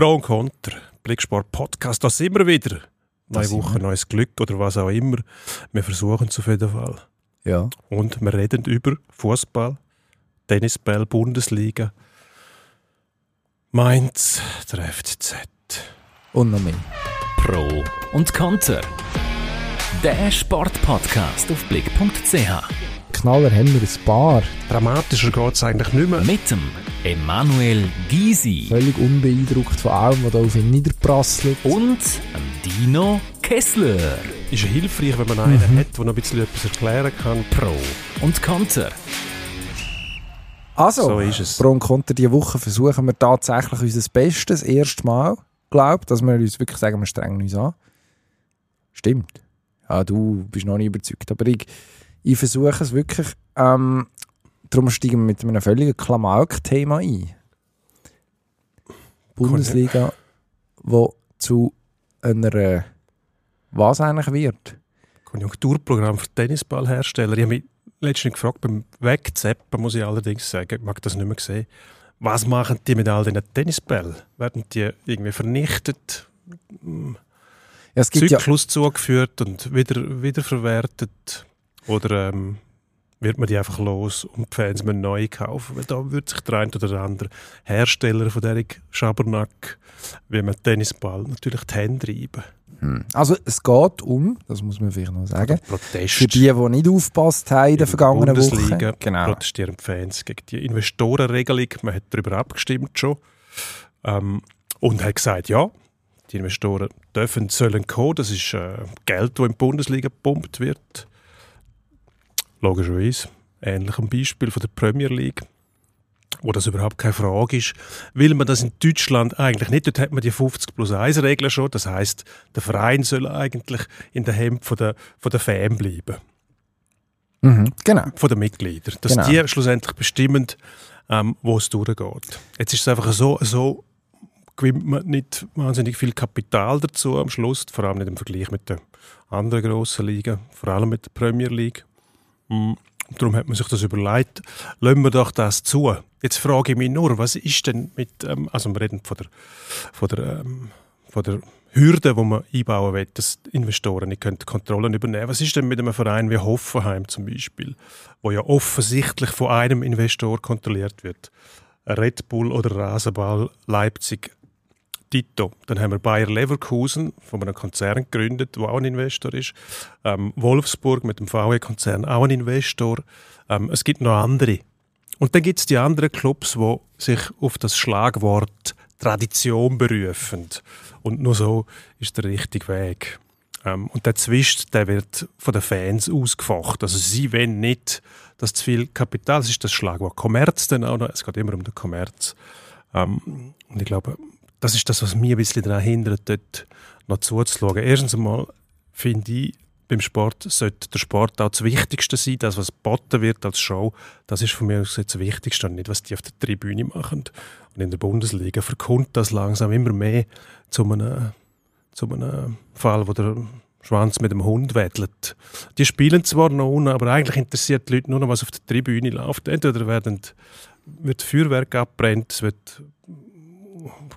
Pro und Contra, Blicksport Podcast, da sind wir wieder. Neue sind Woche, wir. neues Glück oder was auch immer. Wir versuchen es auf jeden Fall. Ja. Und wir reden über Fußball, Tennisball, Bundesliga. Mainz, der FCZ. Und noch mehr. Pro und Konter. Der Sportpodcast auf blick.ch. Knaller haben wir ein paar. Dramatischer geht es eigentlich nicht mehr. Mit dem Emanuel Gysi Völlig unbeeindruckt von allem, was da auf ihn niederprasselt. und dem Dino Kessler. Ist ja hilfreich, wenn man einen hat, der noch ein bisschen etwas erklären kann. Pro und Konter. Also, So ist es. Pro und Contra diese Woche versuchen wir tatsächlich unser Bestes. Das erste Mal, glaube dass wir uns wirklich sagen, wir strengen uns an. Stimmt. Ja, du bist noch nicht überzeugt. Aber ich, ich versuche es wirklich. Ähm, darum steigen wir mit einem völligen Klamauk-Thema ein. Bundesliga, wo zu einer was eigentlich wird. Konjunkturprogramm für Tennisballhersteller. Ich habe mich letztens gefragt, beim Wegzappen muss ich allerdings sagen, ich mag das nicht mehr sehen. Was machen die mit all diesen Tennisbällen? Werden die irgendwie vernichtet, Ja, gibt ja, Zyklus zugeführt und wieder, wiederverwertet? Oder ähm, wird man die einfach los und die Fans müssen neu kaufen? Weil da wird sich der eine oder der andere Hersteller von dieser Schabernack, wie man Tennisball, natürlich die Hände reiben. Hm. also es geht um, das muss man vielleicht noch sagen, Protest. für die, die nicht aufgepasst haben in der vergangenen Bundesliga Woche. Genau. protestieren die Fans gegen die Investorenregelung. Man hat darüber abgestimmt schon. Ähm, und hat gesagt, ja, die Investoren dürfen, sollen kommen. Das ist äh, Geld, das in die Bundesliga gepumpt wird. Logischerweise. Ähnlich am Beispiel von der Premier League wo das überhaupt keine Frage ist, will man das in Deutschland eigentlich nicht. Dort hat man die 50 plus 1 Regel schon. Das heißt, der Verein soll eigentlich in der Hemd von der, von der Fan bleiben Mhm. Genau. von den Mitgliedern. Dass Genau. die schlussendlich bestimmen, ähm, wo es durchgeht. Jetzt ist es einfach so, so gewinnt man nicht wahnsinnig viel Kapital dazu am Schluss, vor allem nicht im Vergleich mit den anderen grossen Ligen, vor allem mit der Premier League. Mm, Darum hat man sich das überlegt, lassen wir doch das zu. Jetzt frage ich mich nur, was ist denn mit, ähm, also wir reden von der, von der, ähm, von der Hürde, die man einbauen will, dass Investoren nicht können Kontrollen übernehmen Was ist denn mit einem Verein wie Hoffenheim zum Beispiel, wo ja offensichtlich von einem Investor kontrolliert wird? Red Bull oder Rasenball Leipzig Tito. Dann haben wir Bayer Leverkusen, von einem Konzern gegründet, der auch ein Investor ist. Ähm, Wolfsburg mit dem VW-Konzern, auch ein Investor. Ähm, es gibt noch andere. Und dann gibt es die anderen Clubs, die sich auf das Schlagwort Tradition berufen. Und nur so ist der richtige Weg. Ähm, und der Zwist, der wird von den Fans ausgefochten. Also sie wollen nicht, dass zu viel Kapital, das ist das Schlagwort Kommerz dann auch noch, es geht immer um den Kommerz. Ähm, und ich glaube, das ist das, was mir ein bisschen daran hindert, dort noch zuzuschauen. Erstens einmal finde ich, beim Sport sollte der Sport auch das Wichtigste sein. Das, was geboten wird als Show, das ist von mir aus das Wichtigste und nicht, was die auf der Tribüne machen. Und in der Bundesliga verkommt das langsam immer mehr zu einem, zu einem Fall, wo der Schwanz mit dem Hund wettelt. Die spielen zwar noch unten, aber eigentlich interessiert die Leute nur noch, was auf der Tribüne läuft. Entweder werden, wird Feuerwerk abbrennt, es wird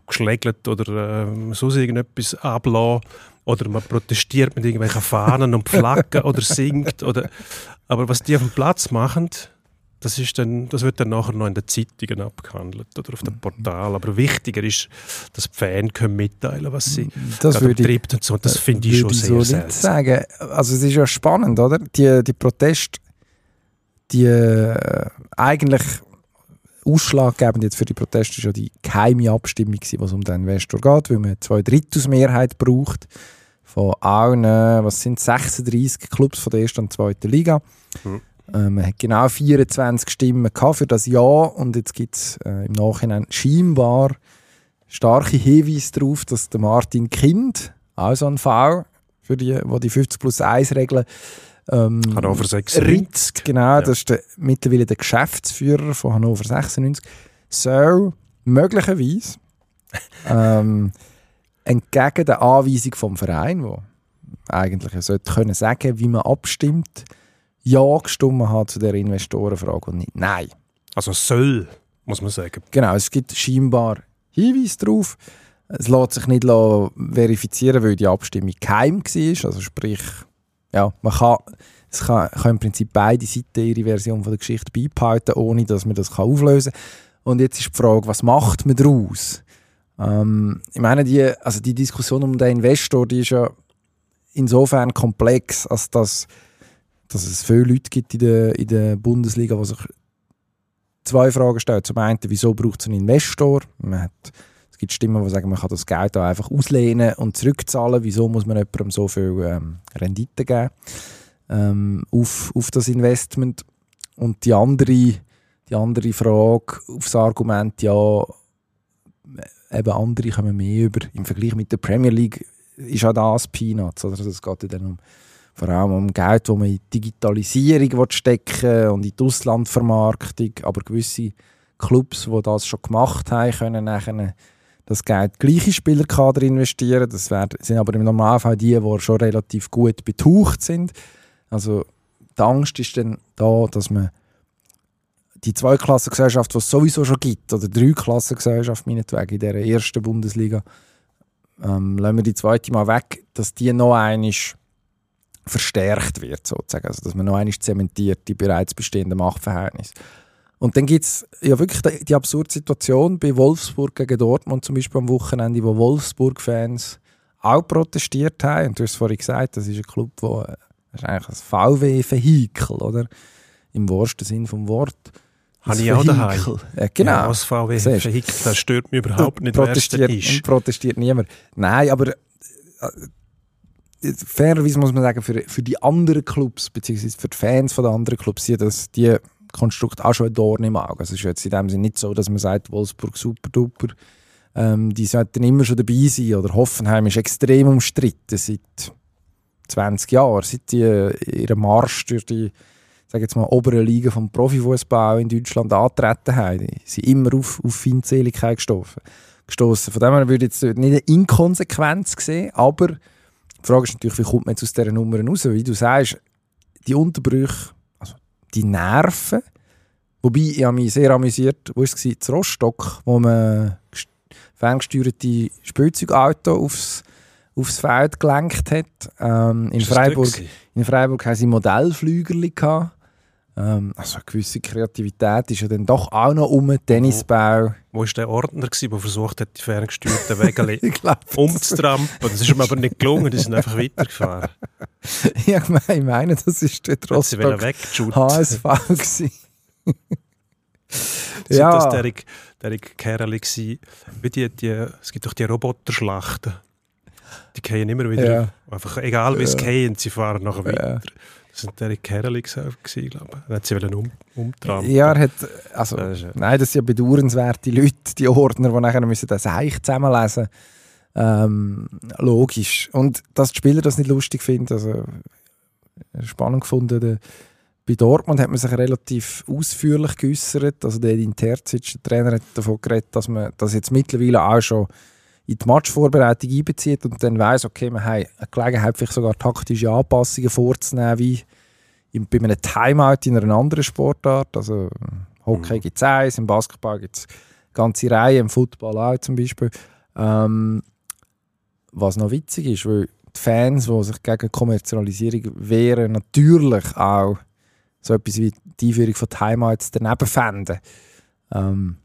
geschlägelt oder äh, sonst irgendetwas ablassen. Oder man protestiert mit irgendwelchen Fahnen und Flaggen oder singt. Oder, aber was die auf dem Platz machen, das, ist dann, das wird dann nachher noch in den Zeitungen abgehandelt oder auf dem Portal. Aber wichtiger ist, dass die Fans können mitteilen was sie Das gerade würde ich, und so. Das finde ich schon würde sehr so seltsam. sagen. Also es ist ja spannend, oder? Die, die Proteste, die äh, eigentlich ausschlaggebend jetzt für die Proteste ist ja die geheime Abstimmung was um den Investor geht, weil man zwei Drittelsmehrheit braucht von allen, was sind 36 Clubs von der ersten und zweiten Liga. Mhm. Äh, man hat genau 24 Stimmen gehabt für das Ja und jetzt gibt es äh, im Nachhinein scheinbar starke Hinweise darauf, dass der Martin Kind, also ein V, für die, wo die 50 plus 1 Regeln ähm, Hannover 96. ritzt, genau, das ist der, mittlerweile der Geschäftsführer von Hannover 96, soll möglicherweise ähm, entgegen der Anweisung vom Verein, wo eigentlich sollte können sagen, wie man abstimmt, ja gestimmt hat zu der Investorenfrage und nicht nein. Also soll, muss man sagen. Genau, es gibt scheinbar Hinweise darauf. Es lässt sich nicht verifizieren, weil die Abstimmung geheim war. Also sprich, ja, man kann, es kann, kann im Prinzip beide Seiten ihre Version von der Geschichte beibehalten, ohne dass man das kann auflösen kann. Und jetzt ist die Frage, was macht man daraus? Ähm, ich meine, die, also die Diskussion um den Investor, die ist ja insofern komplex, als dass, dass es viele Leute gibt in der, in der Bundesliga, die sich zwei Fragen stellen. Zum einen, wieso braucht es einen Investor? Man hat, es gibt Stimmen, die sagen, man kann das Geld auch einfach auslehnen und zurückzahlen. Wieso muss man jemandem so viel ähm, Rendite geben ähm, auf, auf das Investment? Und die andere, die andere Frage aufs Argument, ja, eben andere kommen mehr über. Im Vergleich mit der Premier League ist auch das Peanuts. Also es geht dann um, vor allem um Geld, das man in die Digitalisierung stecken und in die Auslandvermarktung. Aber gewisse Clubs, die das schon gemacht haben, können nachher das Geld gleiche Spielerkader investieren. Das sind aber im Normalfall die, die schon relativ gut betucht sind. Also die Angst ist dann da, dass man die Zweiklassengesellschaft, die es sowieso schon gibt, oder die Dreiklassengesellschaft meinetwegen in der ersten Bundesliga, ähm, lassen wir die zweite mal weg, dass die noch einmal verstärkt wird, sozusagen. Also, dass man noch einmal zementiert, die bereits bestehenden Machtverhältnisse. Und dann gibt es ja wirklich die, die absurde Situation bei Wolfsburg gegen Dortmund zum Beispiel am Wochenende, wo Wolfsburg-Fans auch protestiert haben. Und du hast vorhin gesagt, das ist ein Club, wo, das ist eigentlich ein VW-Vehikel, oder? Im wahrsten Sinn vom Wort. Habe ich auch daheim. Ja, genau. Ja, das VW-Vehikel, das stört mich überhaupt nicht, protestiert, ist. Protestiert niemand. Nein, aber äh, fairerweise muss man sagen, für, für die anderen Clubs, beziehungsweise für die Fans von den anderen Clubs, sind das die Konstrukt auch schon ein Dorn im Auge. Es ist jetzt in dem Sinne nicht so, dass man sagt, Wolfsburg super duper, ähm, die sollten immer schon dabei sein. Oder Hoffenheim ist extrem umstritten seit 20 Jahren, seit die äh, ihren Marsch durch die sage jetzt mal, oberen Liga vom Profifußball in Deutschland antreten haben. Die sind immer auf, auf Feindseligkeit gestoßen. gestoßen. Von dem her würde ich jetzt nicht eine Inkonsequenz sehen, aber die Frage ist natürlich, wie kommt man jetzt aus dieser Nummer raus? Wie du sagst, die Unterbrüche, die Nerven, wobei ich habe mich sehr amüsiert, wo war es, in Rostock, wo man ferngesteuerte Spielzeugauto aufs aufs Feld gelenkt hat. Ähm, in, Freiburg, in Freiburg haben sie Modellflügerli gehabt. Ähm, also eine gewisse Kreativität ist ja dann doch auch noch um den Tennisbau. Wo war der Ordner, der versucht hat, die ferngesteuerten Wege umzutrampen? Das ist ihm aber nicht gelungen, die sind einfach weitergefahren. ja, ich meine, das ist der Rostock HSV gewesen. ja. das Derek, Derek Kerli Wie die, die, es gibt doch die Roboterschlachten. Die gehen immer wieder, ja. einfach egal wie es ja. gehen, sie fahren nachher weiter. Ja. Das waren Derek Kerli, glaube ich. Er hat sie um, umtrampeln. Ja, er hat, also, das ist, nein, das sind ja bedauernswerte Leute, die Ordner, die nachher müssen das Eich zusammenlesen ähm, Logisch. Und dass die Spieler das nicht lustig finden, also spannend gefunden. Bei Dortmund hat man sich relativ ausführlich geäußert. Also der Edin Terzic, der Trainer, hat davon geredet, dass man das jetzt mittlerweile auch schon in die Matchvorbereitung einbezieht und dann weiß, okay, wir haben eine Gelegenheit, vielleicht sogar taktische Anpassungen vorzunehmen, wie bei einem Timeout in einer anderen Sportart. Also Hockey mhm. gibt es eins, im Basketball gibt es ganze Reihe, im Football auch zum Beispiel. Ähm, was noch witzig ist, weil die Fans, die sich gegen Kommerzialisierung wehren, natürlich auch so etwas wie die Einführung von Timeouts daneben fänden. Ähm,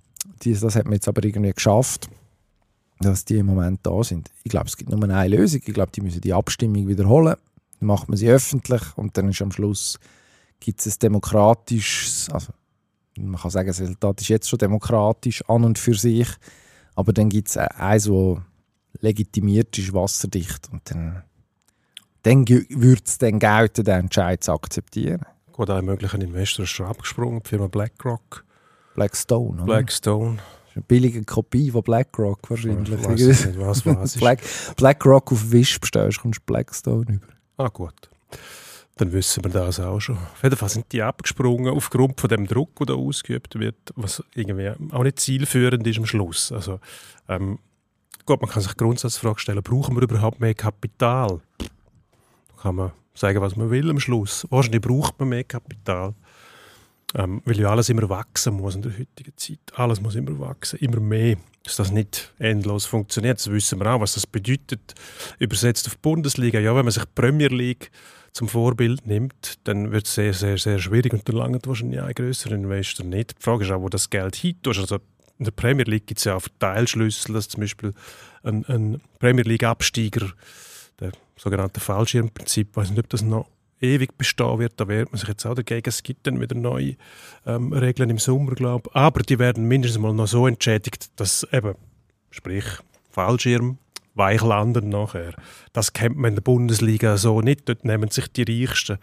das hat man jetzt aber irgendwie geschafft dass die im Moment da sind. Ich glaube, es gibt nur eine Lösung. Ich glaube, die müssen die Abstimmung wiederholen. Dann macht man sie öffentlich und dann ist am Schluss gibt es ein demokratisches, also man kann sagen, das Resultat ist jetzt schon demokratisch an und für sich, aber dann gibt es eins, das legitimiert ist, wasserdicht und dann, dann würde es dann gelten, den Entscheid zu akzeptieren. Gut, ein möglicher Investor ist schon abgesprungen, die Firma BlackRock. Blackstone, oder? Blackstone eine billige Kopie von BlackRock wahrscheinlich. Ich weiß nicht, was, was Black, BlackRock auf Wish bestellst, kommst Blackstone über. Ah gut, dann wissen wir das auch schon. Auf jeden Fall sind die abgesprungen aufgrund von dem Druck, der da ausgeübt wird, was irgendwie auch nicht zielführend ist am Schluss. Also ähm, gut, man kann sich Grundsatzfrage stellen, brauchen wir überhaupt mehr Kapital? Da kann man sagen, was man will am Schluss. Wahrscheinlich braucht man mehr Kapital. Ähm, weil ja alles immer wachsen muss in der heutigen Zeit. Alles muss immer wachsen, immer mehr. Dass das nicht endlos funktioniert, das wissen wir auch, was das bedeutet. Übersetzt auf die Bundesliga, ja, wenn man sich die Premier League zum Vorbild nimmt, dann wird es sehr, sehr, sehr schwierig und dann langt wahrscheinlich ein grösserer Investor nicht. Die Frage ist auch, wo das Geld hin tust. Also in der Premier League gibt es ja auch Verteilschlüssel, dass zum Beispiel ein, ein Premier League-Absteiger, der sogenannte Fallschirmprinzip, ich weiß nicht, ob das noch ewig bestehen wird, da wehrt man sich jetzt auch dagegen. Es gibt dann wieder neue ähm, Regeln im Sommer, glaube ich. Aber die werden mindestens mal noch so entschädigt, dass eben, sprich Fallschirm, weich landen nachher. Das kennt man in der Bundesliga so nicht. Dort nehmen sich die Reichsten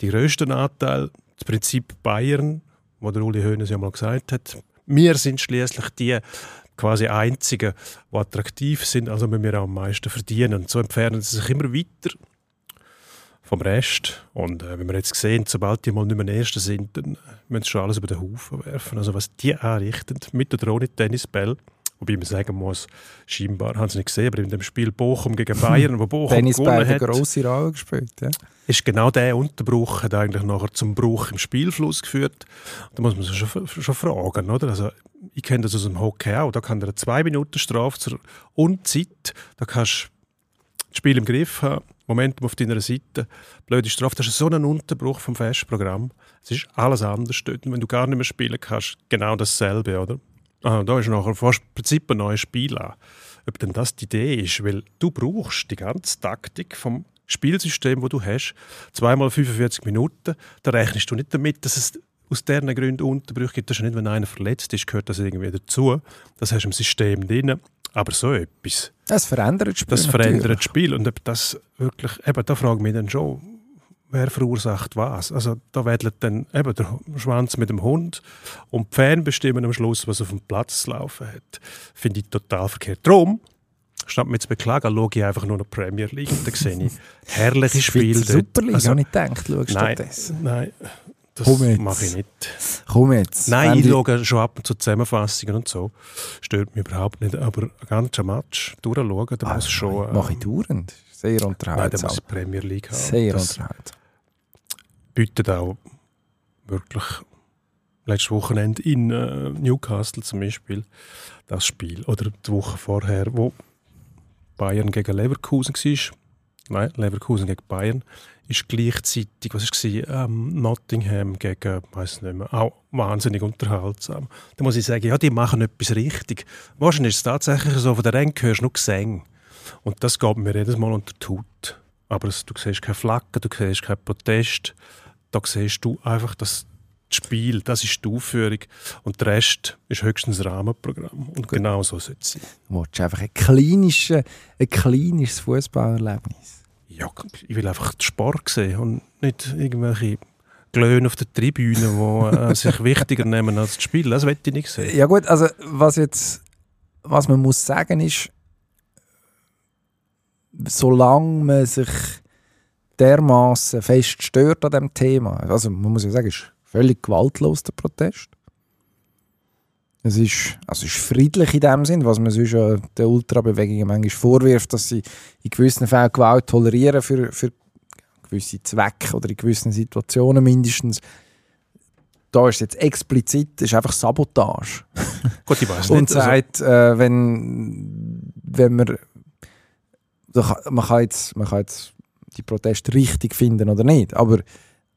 die grössten Anteil. Das Prinzip Bayern, wo der Uli Hoeneß ja mal gesagt hat, wir sind schließlich die quasi Einzigen, die attraktiv sind, also müssen wir auch am meisten verdienen. Und so entfernen sie sich immer weiter vom Rest. Und äh, wenn wir jetzt sehen, sobald die mal nicht mehr Erste sind, dann müssen sie schon alles über den Haufen werfen. Also was die anrichten, mit oder ohne Tennisball, wobei man sagen muss, scheinbar haben sie nicht gesehen, aber in dem Spiel Bochum gegen Bayern, wo Bochum Tennisball gewonnen hat hat, eine grosse Rolle gespielt. Ja. ist genau der Unterbruch hat eigentlich nachher zum Bruch im Spielfluss geführt. Da muss man sich schon, schon fragen, oder? Also ich kenne das aus dem Hockey auch. Da kann der zwei Minuten Strafe zur Unzeit, da kannst du das Spiel im Griff haben, Momentum auf deiner Seite, blöde Strafe, das ist so ein Unterbruch vom Festprogramm. Es ist alles anders dort. Und wenn du gar nicht mehr spielen kannst, genau dasselbe, oder? Ah, da ist nachher fast im Prinzip ein neues Spiel an. Ob denn das die Idee ist, weil du brauchst die ganze Taktik vom Spielsystem, wo du hast, zweimal 45 Minuten, da rechnest du nicht damit, dass es aus diesen Gründen Unterbrüche gibt. Das ist nicht, wenn einer verletzt ist, gehört das irgendwie dazu. Das hast du im System drin. Aber so etwas, Das verändert das Spiel. das verändert natürlich. das Spiel. Und ob das wirklich, eben, da frage ich mich dann schon, wer verursacht was? Also da wedelt dann eben der Schwanz mit dem Hund und die Fans bestimmen am Schluss, was auf dem Platz zu laufen hat. Finde ich total verkehrt. Darum, statt mich zu beklagen, schaue ich einfach nur noch Premier League und da sehe ich herrliche Spiele. Dort. Superliga, Also, habe ich gedacht, schau nein, stattdessen. nein, das Komm jetzt. mache ich nicht. Komm jetzt. Nein, wenn ich die- schaue schon ab und zu Zusammenfassungen und so. Stört mich überhaupt nicht. Aber ein ganzer Match durchschauen, da Ah, muss schon... äh, Mache ich dauernd. Sehr Nein, da unterhaltsam. muss Premier League haben. Sehr das unterhaltsam. bietet auch wirklich letztes Wochenende in äh, Newcastle zum Beispiel das Spiel. Oder die Woche vorher, wo Bayern gegen Leverkusen war. Nein, Leverkusen gegen Bayern. Ist gleichzeitig, was war ähm, Nottingham gegen, weiß nicht mehr, auch wahnsinnig unterhaltsam. Da muss ich sagen, ja, die machen etwas richtig. Wahrscheinlich ist es tatsächlich so, von der Ränge hörst du nur Gesänge. Und das geht mir jedes Mal unter die Haut. Aber es, du siehst keine Flaggen, du siehst keinen Protest. Da siehst du einfach das Spiel, das ist die Aufführung. Und der Rest ist höchstens Rahmenprogramm. Und genau so sollte es sein. Du einfach ein kleines, ein kleines Fußballerlebnis. Ja, ich will einfach den Sport sehen und nicht irgendwelche Glöhne auf der Tribüne, die äh, sich wichtiger nehmen als das Spiel. Das will ich nicht sehen. Ja gut, also was jetzt, was man muss sagen ist, solange man sich dermaßen fest stört an dem Thema, also man muss ja sagen, es ist völlig gewaltlos der Protest. Es ist, also es ist friedlich in dem Sinn, was man sonst ja den Ultrabewegungen manchmal vorwirft, dass sie in gewissen Fällen Gewalt tolerieren für, für gewisse Zwecke oder in gewissen Situationen mindestens. Da ist es jetzt explizit, ist einfach Sabotage. Gut, ich weiß Und nicht. also- sagt, äh, wenn, wenn man, man, kann jetzt, man kann jetzt die Proteste richtig finden oder nicht, aber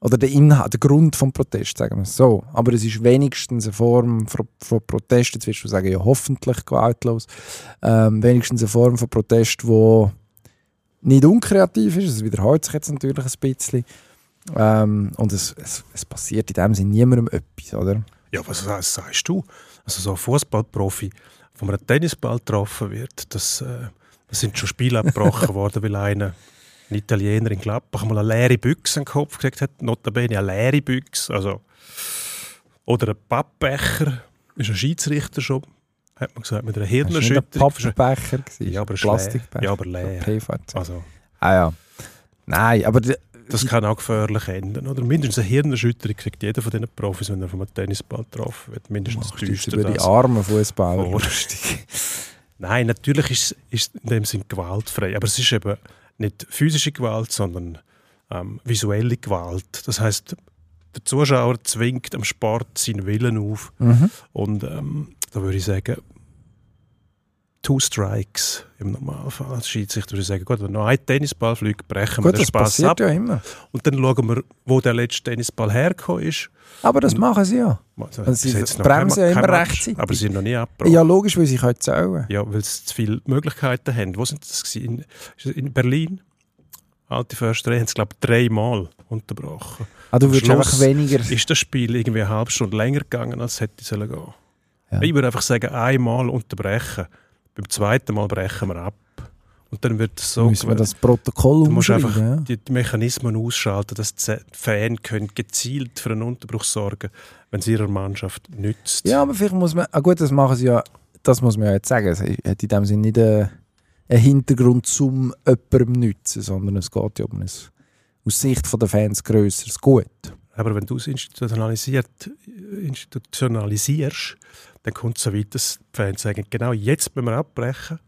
oder der Inhalt, der Grund vom Protest, sagen wir es so. Aber es ist wenigstens eine Form von, von Protest, jetzt wirst du sagen, ja hoffentlich gewaltlos, ähm, wenigstens eine Form von Protest, wo nicht unkreativ ist, es wiederholt sich jetzt natürlich ein bisschen. Ähm, und es, es, es passiert in dem Sinne niemandem etwas, oder? Ja, was, was sagst du? Also so ein Fußballprofi, von einem Tennisball getroffen wird, das, äh, das sind schon Spiele abgebrochen worden, weil einer, ein Italiener in Gladbach, mal eine leere Büchse an den Kopf gekriegt hat, notabene eine leere Büchse, also oder ein Pappbecher, ist ein Schiedsrichter schon, hat man gesagt, mit einer nicht ein Hirnerschütterung. Pappbecher, gewesen, Ja, aber Plastikbecher. Ja, aber leer. Also, Ah ja. Nein, aber das kann auch gefährlich enden. Oder mindestens eine Hirnerschütterung kriegt jeder von diesen Profis, wenn er einem Tennisball getroffen wird. Mindestens täuscht er über die armen Fußballer. Nein, natürlich ist es in dem Sinn gewaltfrei, aber es ist eben nicht physische Gewalt, sondern ähm, visuelle Gewalt. Das heißt, der Zuschauer zwingt am Sport seinen Willen auf. Mhm. Und ähm, da würde ich sagen, two strikes im Normalfall. Als Schiedsrichter würde sagen, gut, wenn noch ein Tennisball fliegt, brechen wir Gut, den das Spaß passiert ab. ja immer. Und dann schauen wir, wo der letzte Tennisball hergekommen ist. Aber das machen sie ja. Also, sie bremsen ja immer rechtzeitig. Aber sie sind noch nie abgebrochen. Ja, logisch, weil sie können zählen. Ja, weil sie zu viele Möglichkeiten haben. Wo sind das? gewesen? In, in Berlin? Alte Försterei haben es, glaube ich, dreimal unterbrochen. Ah, du würdest einfach weniger... Ist das Spiel irgendwie eine halbe Stunde länger gegangen, als es hätte sollen gehen Ja. Ich würde einfach sagen, einmal unterbrechen. Beim zweiten Mal brechen wir ab. Und dann wird so müssen wir das Protokoll Du musst einfach. Ja. die, die Mechanismen ausschalten, dass die Fans können gezielt für einen Unterbruch sorgen wenn es ihrer Mannschaft nützt. ja, aber vielleicht muss man... Ah gut, das machen sie ja... Das muss man ja jetzt sagen. Es hat in dem Sinne nicht einen, einen Hintergrund zum jemandem nützen, sondern es geht ja um ein aus Sicht der Fans grösseres Gut. Aber wenn du es institutionalisiert, institutionalisierst, dann kommt es so weit, dass die Fans sagen, genau jetzt müssen wir abbrechen.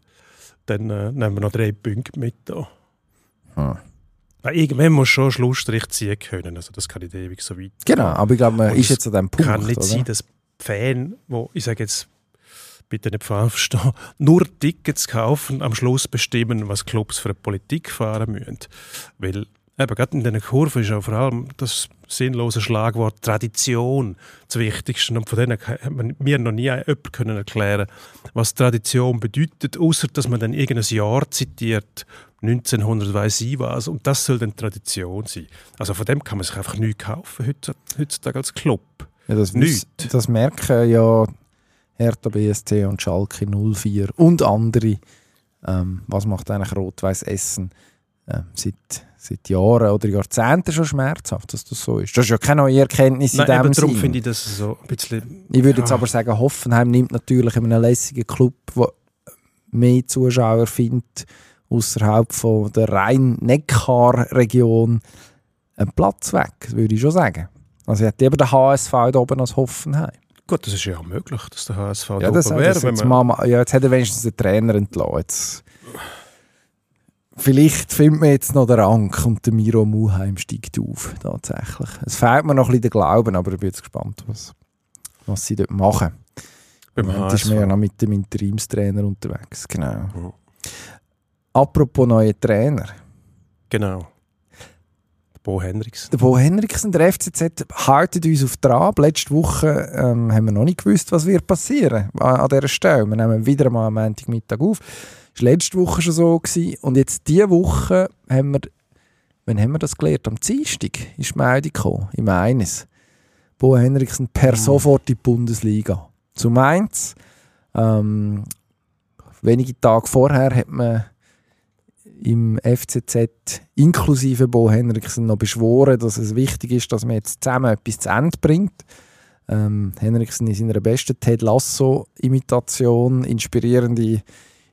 Dann äh, nehmen wir noch drei Punkte mit. Da. Hm. Weil Irgendwann muss schon Schlussstrich ziehen können. Also das kann nicht ewig so weit Genau, aber ich glaube, man Und ist es jetzt an dem Punkt, kann nicht oder? sein, dass Fan, wo ich sage jetzt bitte nicht falsch verstehen, nur Tickets kaufen, am Schluss bestimmen, was Clubs für eine Politik fahren müssen. Weil eben, gerade in diesen Kurven ist auch vor allem das sinnlose Schlagwort Tradition das Wichtigste. Und von denen hat man mir noch nie jemand können erklären was Tradition bedeutet, außer dass man dann irgendein Jahr zitiert, 1900 weiß ich was, und das soll dann Tradition sein. Also von dem kann man sich einfach nichts kaufen heutzutage als Club. Ja, das, Nichts. das merken ja Hertha BSC und Schalke 04 und andere. Ähm, was macht eigentlich Rot-Weiß Essen ähm, seit, seit Jahren oder Jahrzehnten schon schmerzhaft, dass das so ist? Das ist ja keine neue Erkenntnis in Nein, dem eben darum Sinn. finde ich das so ein bisschen... Ich würde jetzt Ja. aber sagen, Hoffenheim nimmt natürlich in einem lässigen Club, der mehr Zuschauer findet, außerhalb von der Rhein-Neckar-Region, einen Platz weg, würde ich schon sagen. Also ich hätte eben den HSV da oben als Hoffenheim. Gut, das ist ja auch möglich, dass der HSV Ja, da oben wäre. jetzt man- mal, ja, jetzt hat er wenigstens den Trainer entlassen. Jetzt, vielleicht findet man jetzt noch den Rank und der Miro Muheim steigt auf. Tatsächlich. Es fehlt mir noch ein bisschen der Glauben, aber ich bin jetzt gespannt, was, was sie dort machen. beim Im Moment ist man ja HSV. noch mit dem Interimstrainer unterwegs. Genau. Mhm. Apropos neue Trainer. Genau. Bo Henriks. Der Bo Henriksen, der FCZ, haltet uns auf Trab. Letzte Woche ähm, haben wir noch nicht gewusst, was wird passieren an, an dieser Stelle. Wir nehmen wieder mal am Montagmittag auf. Das war letzte Woche schon so. Gewesen. Und jetzt diese Woche haben wir, wann haben wir das gelernt? Am Dienstag ist die Meldung gekommen, im Eines. Bo Henriksen per Mhm. sofort in die Bundesliga. Zu Mainz. Ähm, wenige Tage vorher hat man im FCZ inklusive Bo Henriksen noch beschworen, dass es wichtig ist, dass man jetzt zusammen etwas zu Ende bringt. Ähm, Henriksen in seiner besten Ted Lasso-Imitation inspirierende,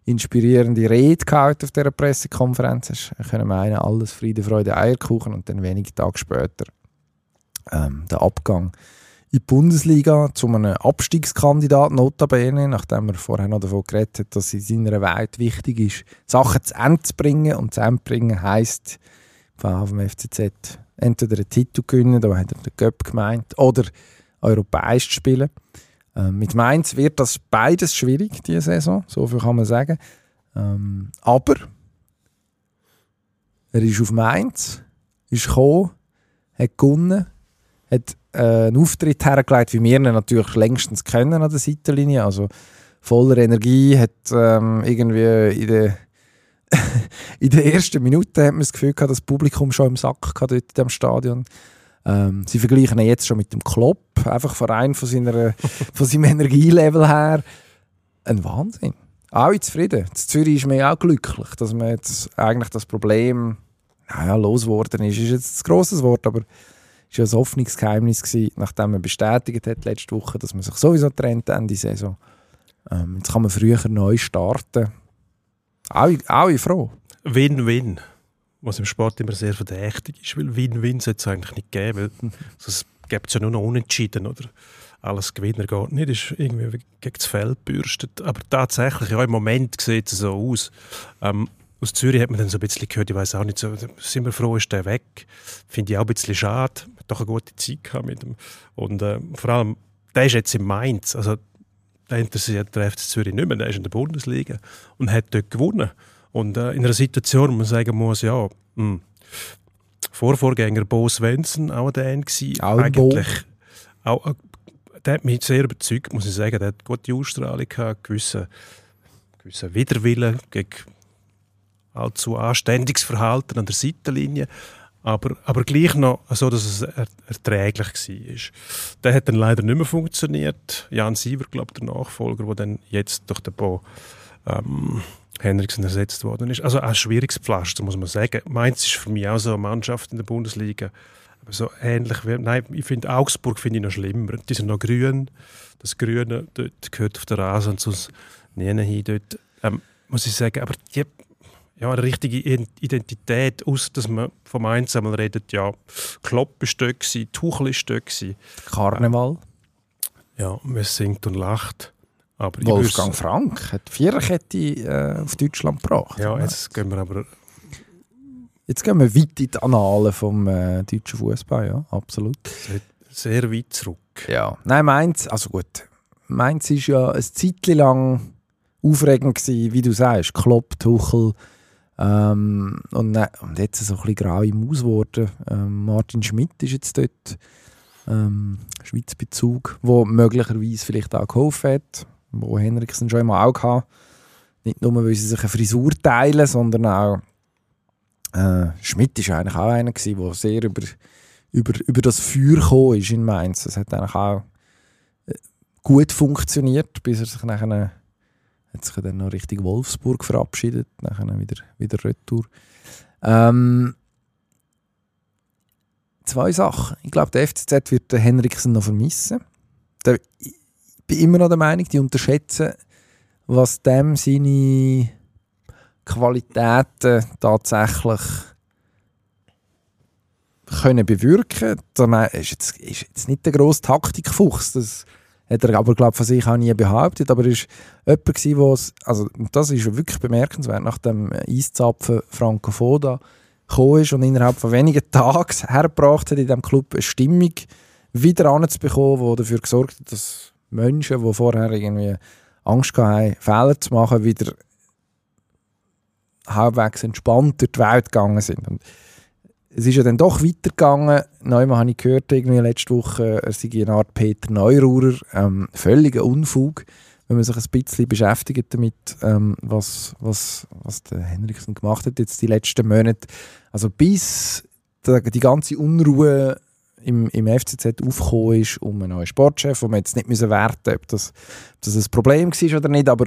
inspirierende Rede gehalten auf dieser Pressekonferenz. Hast können meinen, alles Friede, Freude, Eierkuchen und dann wenige Tage später ähm, der Abgang in die Bundesliga zu einem Abstiegskandidat notabene, nachdem er vorher noch davon geredet hat, dass es in seiner Welt wichtig ist, Sachen zu Ende zu bringen. Und zu Ende bringen heisst vom vom FCZ entweder einen Titel gewinnen, da hat er den Cup gemeint, oder europäisch zu spielen. Ähm, mit Mainz wird das beides schwierig, diese Saison, so viel kann man sagen. Ähm, aber er ist auf Mainz, ist gekommen, hat gewonnen, hat äh, einen Auftritt hergelegt, wie wir ihn natürlich längstens kennen an der Seitenlinie. Also voller Energie, hat ähm, irgendwie in der, in der ersten Minute hat man das Gefühl gehabt, das Publikum schon im Sack gehabt dort in dem Stadion. Ähm, sie vergleichen ihn jetzt schon mit dem Klopp, einfach von rein von, seiner, von seinem Energielevel her. Ein Wahnsinn. Alle zufrieden. In Zürich ist man ja auch glücklich, dass man jetzt eigentlich das Problem naja, losgeworden ist. Ist jetzt ein grosses Wort, aber es war ja ein Hoffnungsgeheimnis, gewesen, nachdem man bestätigt hat letzte Woche, dass man sich sowieso trennt Ende Saison. Ähm, jetzt kann man früher neu starten. Alle, alle froh. Win-Win. Was im Sport immer sehr verdächtig ist, weil Win-Win sollte es eigentlich nicht geben, weil sonst gibt es ja nur noch Unentschieden oder alles Gewinner geht nicht, ist irgendwie gegen das Feld gebürstet. Aber tatsächlich, ja, im Moment sieht es so aus. Ähm, aus Zürich hat man dann so ein bisschen gehört, ich weiß auch nicht, so, sind wir froh, ist der weg. Finde ich auch ein bisschen schade. Hat doch eine gute Zeit gehabt mit ihm. Und äh, vor allem, der ist jetzt in Mainz. Also, der interessiert der FC Zürich nicht mehr. Der ist in der Bundesliga und hat dort gewonnen. Und äh, in einer Situation, wo man sagen muss, ja, mh, hm, Vorvorgänger Bo Svensson, auch der Auch eigentlich. Auch, äh, der hat mich sehr überzeugt, muss ich sagen. Der hat gute Ausstrahlung gehabt, gewissen, gewissen Widerwillen gegen allzu anständiges Verhalten an der Seitenlinie. Aber, aber gleich noch so, dass es er, erträglich war. Der hat dann leider nicht mehr funktioniert. Jan Siever, glaube ich, der Nachfolger, der dann jetzt durch den Bo ähm, Henriksen ersetzt worden ist. Also ein schwieriges Pflaster, muss man sagen. Mainz ist für mich auch so eine Mannschaft in der Bundesliga. Aber so ähnlich wie, nein, ich finde Augsburg finde ich noch schlimmer. Die sind noch grün. Das Grüne dort gehört auf der Rasen und sonst nie hin. Dort ähm, muss ich sagen, aber die ja, eine richtige Identität, aus dass man vom Mainz einmal redet, ja, Klopp ist dort Tuchel ist dort. Karneval. Ja, man singt und lacht. Aber Wolfgang Frank hat die Viererkette äh, auf Deutschland gebracht. Ja, jetzt gehen wir aber Jetzt gehen wir weit in die Annalen vom äh, deutschen Fußball, ja, absolut. sehr weit zurück. Ja. Nein, Mainz, also gut. Mainz ist ja ein Zeitchen lang aufregend gewesen, wie du sagst, Klopp, Tuchel ähm, und, ne- und jetzt so ein bisschen graue Maus geworden. Ähm, Martin Schmidt ist jetzt dort, ähm, Schweiz Bezug, wo möglicherweise vielleicht auch geholfen hat, wo Henriksen schon immer auch hatte. Nicht nur, weil sie sich eine Frisur teilen, sondern auch äh, Schmidt ist eigentlich auch einer der sehr über, über, über das Feuer gekommen ist in Mainz. Das hat eigentlich auch äh, gut funktioniert, bis er sich nachher hat sich dann noch Richtung Wolfsburg verabschiedet, nachher wieder, wieder Retour. Ähm, zwei Sachen. Ich glaube, der FCZ wird den Henriksen noch vermissen. Der, bin immer noch der Meinung, die unterschätzen, was dem seine Qualitäten tatsächlich können bewirken. Er ist jetzt, ist jetzt nicht der grosse Taktikfuchs, das hat er aber glaub, von sich auch nie behauptet, aber er war jemand, wo's- also das ist wirklich bemerkenswert, nach dem Eiszapfen Franco Foda gekommen ist und innerhalb von wenigen Tagen hergebracht hat, in diesem Club eine Stimmung wieder anzubekommen, die dafür gesorgt hat, dass Menschen, die vorher irgendwie Angst hatten, Fehler zu machen, wieder halbwegs entspannt durch die Welt gegangen sind. Und es ist ja dann doch weitergegangen. Neumann habe ich gehört, irgendwie letzte Woche, er sei eine Art Peter Neururer. Ähm, völliger Unfug, wenn man sich ein bisschen beschäftigt damit, ähm, was, was, was der Henriksen gemacht hat jetzt die letzten Monate. Also bis die ganze Unruhe im, im FCZ aufgekommen ist um einen neuen Sportchef, wo man jetzt nicht müssen werten ob das, ob das ein Problem war oder nicht, aber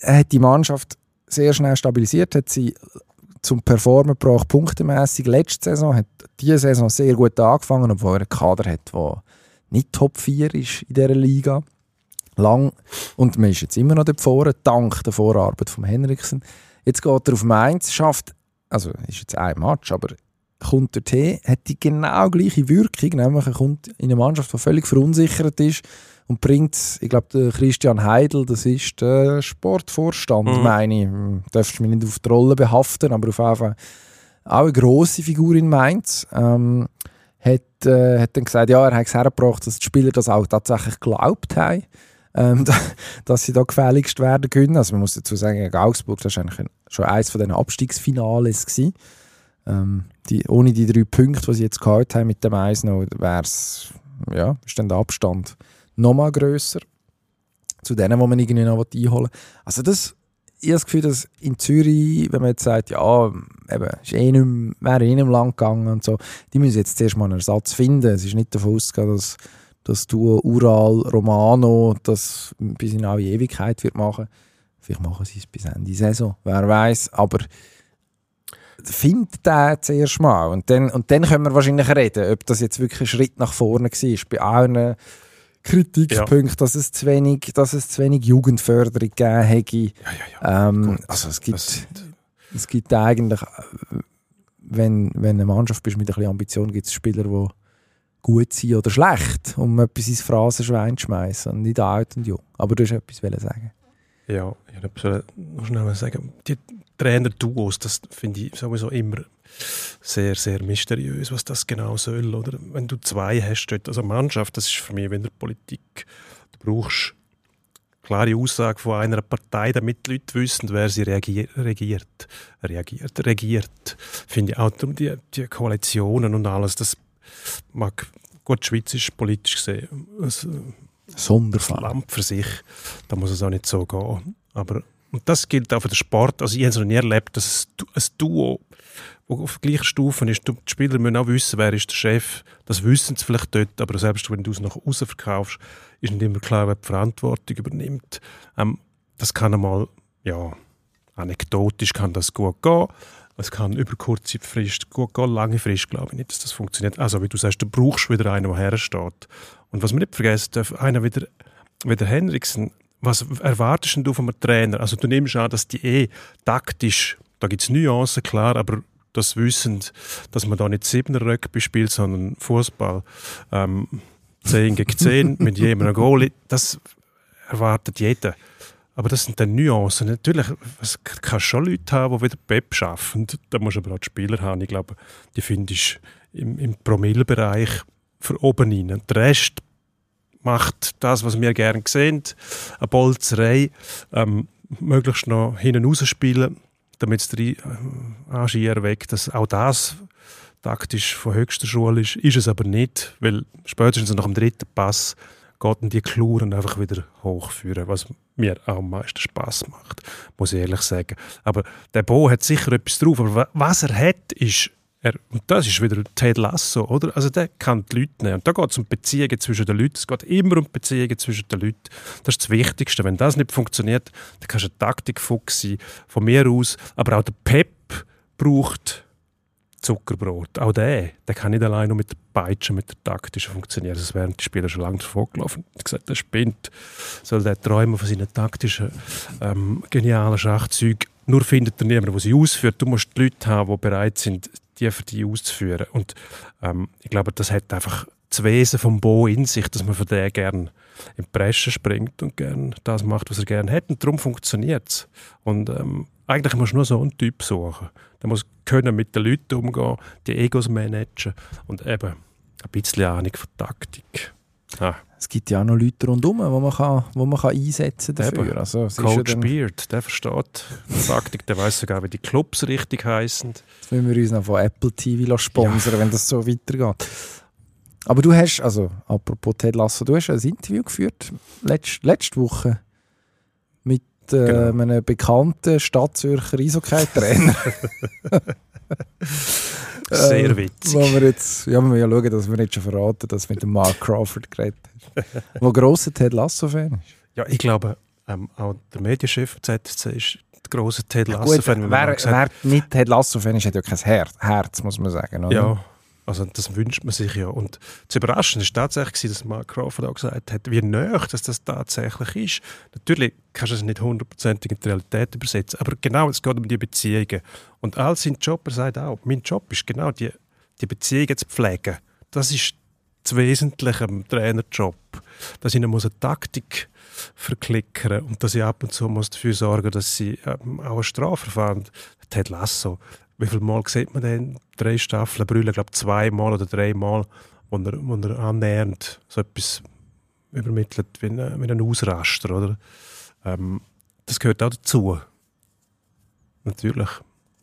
er hat die Mannschaft sehr schnell stabilisiert, hat sie zum Performen gebracht, punktemässig. Letzte Saison hat diese Saison sehr gut angefangen, obwohl er einen Kader hat, der nicht Top 4 ist in dieser Liga. Lang. Und man ist jetzt immer noch dort vorne, dank der Vorarbeit von Henriksen. Jetzt geht er auf Mainz, schafft, also ist jetzt ein Match, aber kommt dorthin, hat die genau gleiche Wirkung, nämlich er kommt in eine Mannschaft, die völlig verunsichert ist und bringt, ich glaube, der Christian Heidel, das ist der Sportvorstand, Mhm. meine ich, Hm, darfst du mich nicht auf die Rolle behaften, aber auf jeden Fall auch eine grosse Figur in Mainz. Ähm, hat, äh, hat dann gesagt, ja, er hat es hergebracht, dass die Spieler das auch tatsächlich geglaubt haben, ähm, da- dass sie da gefälligst werden können. Also man muss dazu sagen, gegen Augsburg, das war eigentlich schon eines von den Abstiegsfinales. Gewesen. Ähm, die, ohne die drei Punkte, die sie jetzt gehabt haben mit dem 1 noch, wär's, ja, ist dann der Abstand nochmal grösser zu denen, die man irgendwie noch einholen will. Also das, ich habe das Gefühl, dass in Zürich, wenn man jetzt sagt, ja, eben, ist eh nicht mehr, wäre eh nicht mehr lang gegangen und so, die müssen jetzt zuerst mal einen Ersatz finden. Es ist nicht davon auszugehen, dass das Duo Ural Romano das bis in alle Ewigkeit wird machen. Vielleicht machen sie es bis Ende Saison, wer weiß. Aber findet den zuerst mal. Und dann, und dann können wir wahrscheinlich reden, ob das jetzt wirklich ein Schritt nach vorne war. Bei allen Kritikpunkten, dass, es zu wenig, dass es zu wenig Jugendförderung gegeben hätte. Ja, ja, ja. Ähm, also es gibt, es gibt eigentlich, wenn, wenn eine Mannschaft bist mit ein bisschen Ambition, gibt es Spieler, die gut sind oder schlecht, um etwas ins Phrasenschwein zu schmeißen. Nicht alt und jung. Aber du hast etwas sagen. Ja, ich wollte noch schnell sagen, die Trainer-Duos, das finde ich sowieso immer sehr, sehr mysteriös, was das genau soll. Oder wenn du zwei hast, also Mannschaft, das ist für mich wie in der Politik. Du brauchst klare Aussage von einer Partei, damit die Leute wissen, wer sie reagiert, regiert. Reagiert, regiert. Finde ich auch die, die Koalitionen und alles, das mag gut, die Schweiz ist politisch gesehen ein Sonderfall. Land für sich. Da muss es auch nicht so gehen. Aber und das gilt auch für den Sport. Also ich habe es noch nie erlebt, dass ein Duo, auf gleicher Stufe ist, die Spieler müssen auch wissen, wer ist der Chef. Das wissen sie vielleicht dort, aber selbst wenn du es nach außen verkaufst, ist nicht immer klar, wer die Verantwortung übernimmt. Ähm, das kann einmal, ja, anekdotisch kann das gut gehen. Es kann über kurze Frist gut gehen, lange Frist glaube ich nicht, dass das funktioniert. Also wie du sagst, du brauchst wieder einen, der hersteht. Und was man nicht vergessen darf, einer wieder, wie der Henriksen, was erwartest du von einem Trainer? Also du nimmst an, dass die eh taktisch, da gibt es Nuancen, klar, aber das Wissen, dass man da nicht Siebener Rugby spielt, sondern Fußball, ähm, 10 gegen 10 mit jedem Goal, das erwartet jeder. Aber das sind dann Nuancen. Natürlich es kann schon Leute haben, die wieder Pep schaffen. Da musst du aber auch die Spieler haben. Ich glaube, die findest du im, im Promillebereich für oben rein. Der Rest macht das, was wir gerne sehen. Eine Bolzerei. Ähm, möglichst noch hinten rausspielen, damit es der Angier weg, dass auch das taktisch von höchster Schule ist. Ist es aber nicht, weil spätestens nach dem dritten Pass geht die Kluren einfach wieder hochführen, was mir auch am meisten Spass macht, muss ich ehrlich sagen. Aber der Bo hat sicher etwas drauf, aber was er hat, ist er, und das ist wieder Ted Lasso, oder? Also der kann die Leute nehmen. Und da geht es um Beziehungen zwischen den Leuten. Es geht immer um Beziehungen zwischen den Leuten. Das ist das Wichtigste. Wenn das nicht funktioniert, dann kannst du ein Taktikfuchs sein, von mir aus. Aber auch der Pep braucht Zuckerbrot. Auch der, der kann nicht allein nur mit der Peitsche, mit der taktischen funktionieren. Das wären die Spieler schon lange davon gelaufen. Ich gesagt, der spinnt. Soll der träumen von seinen taktischen, ähm, genialen Schachzeugen. Nur findet er niemanden, der sie ausführt. Du musst die Leute haben, die bereit sind, die für dich auszuführen. Und ähm, ich glaube, das hat einfach das Wesen vom Bo in sich, dass man von dem gerne in die Presse springt und gerne das macht, was er gerne hat. Und darum funktioniert es. Und ähm, eigentlich musst du nur so einen Typ suchen. Der muss können mit den Leuten umgehen, die Egos managen und eben ein bisschen Ahnung von Taktik. Ah. Es gibt ja auch noch Leute rundherum, die man, kann, wo man kann einsetzen kann dafür. Also, Coach ja Beard, der versteht Taktik, der weiß sogar, wie die Clubs richtig heißen. Jetzt müssen wir uns noch von Apple TV sponsern, ja. wenn das so weitergeht. Aber du hast, also apropos Ted Lasso, du hast ein Interview geführt letzte, letzte Woche mit äh, genau. einem bekannten Stadtzürcher Eishockey-Trainer. Sehr witzig. Äh, wo wir jetzt, ja, wir ja schauen, dass wir nicht schon verraten, dass mit dem Mark Crawford geredet hast. wo grosser Ted Lasso-Fan ist. Ja, ich glaube, ähm, auch der Medienchef ZSC ist der grosse Ted Lasso-Fan. Ja, wer, wer, nicht Ted Lasso-Fan ist, hat ja kein Herz, Herz muss man sagen. Oder? Ja, also das wünscht man sich ja. Und das Überraschende war tatsächlich, dass Mark Crawford auch gesagt hat, wie nah dass das tatsächlich ist. Natürlich kannst du es nicht hundertprozentig in die Realität übersetzen, aber genau, es geht um die Beziehungen. Und all sein Job, er sagt auch, mein Job ist genau, die, die Beziehungen zu pflegen. Das ist das Wesentliche am Trainerjob. Dass ich muss eine Taktik verklickern und dass ich ab und zu muss dafür sorgen dass sie ähm, auch eine Strafe fahren. Ted Lasso wie viele Mal sieht man denn drei Staffeln Brüllen? Glaube zweimal oder dreimal, wo er, wo er annähernd so etwas übermittelt wie ein, wie ein Ausraster. Oder? Ähm, das gehört auch dazu. Natürlich.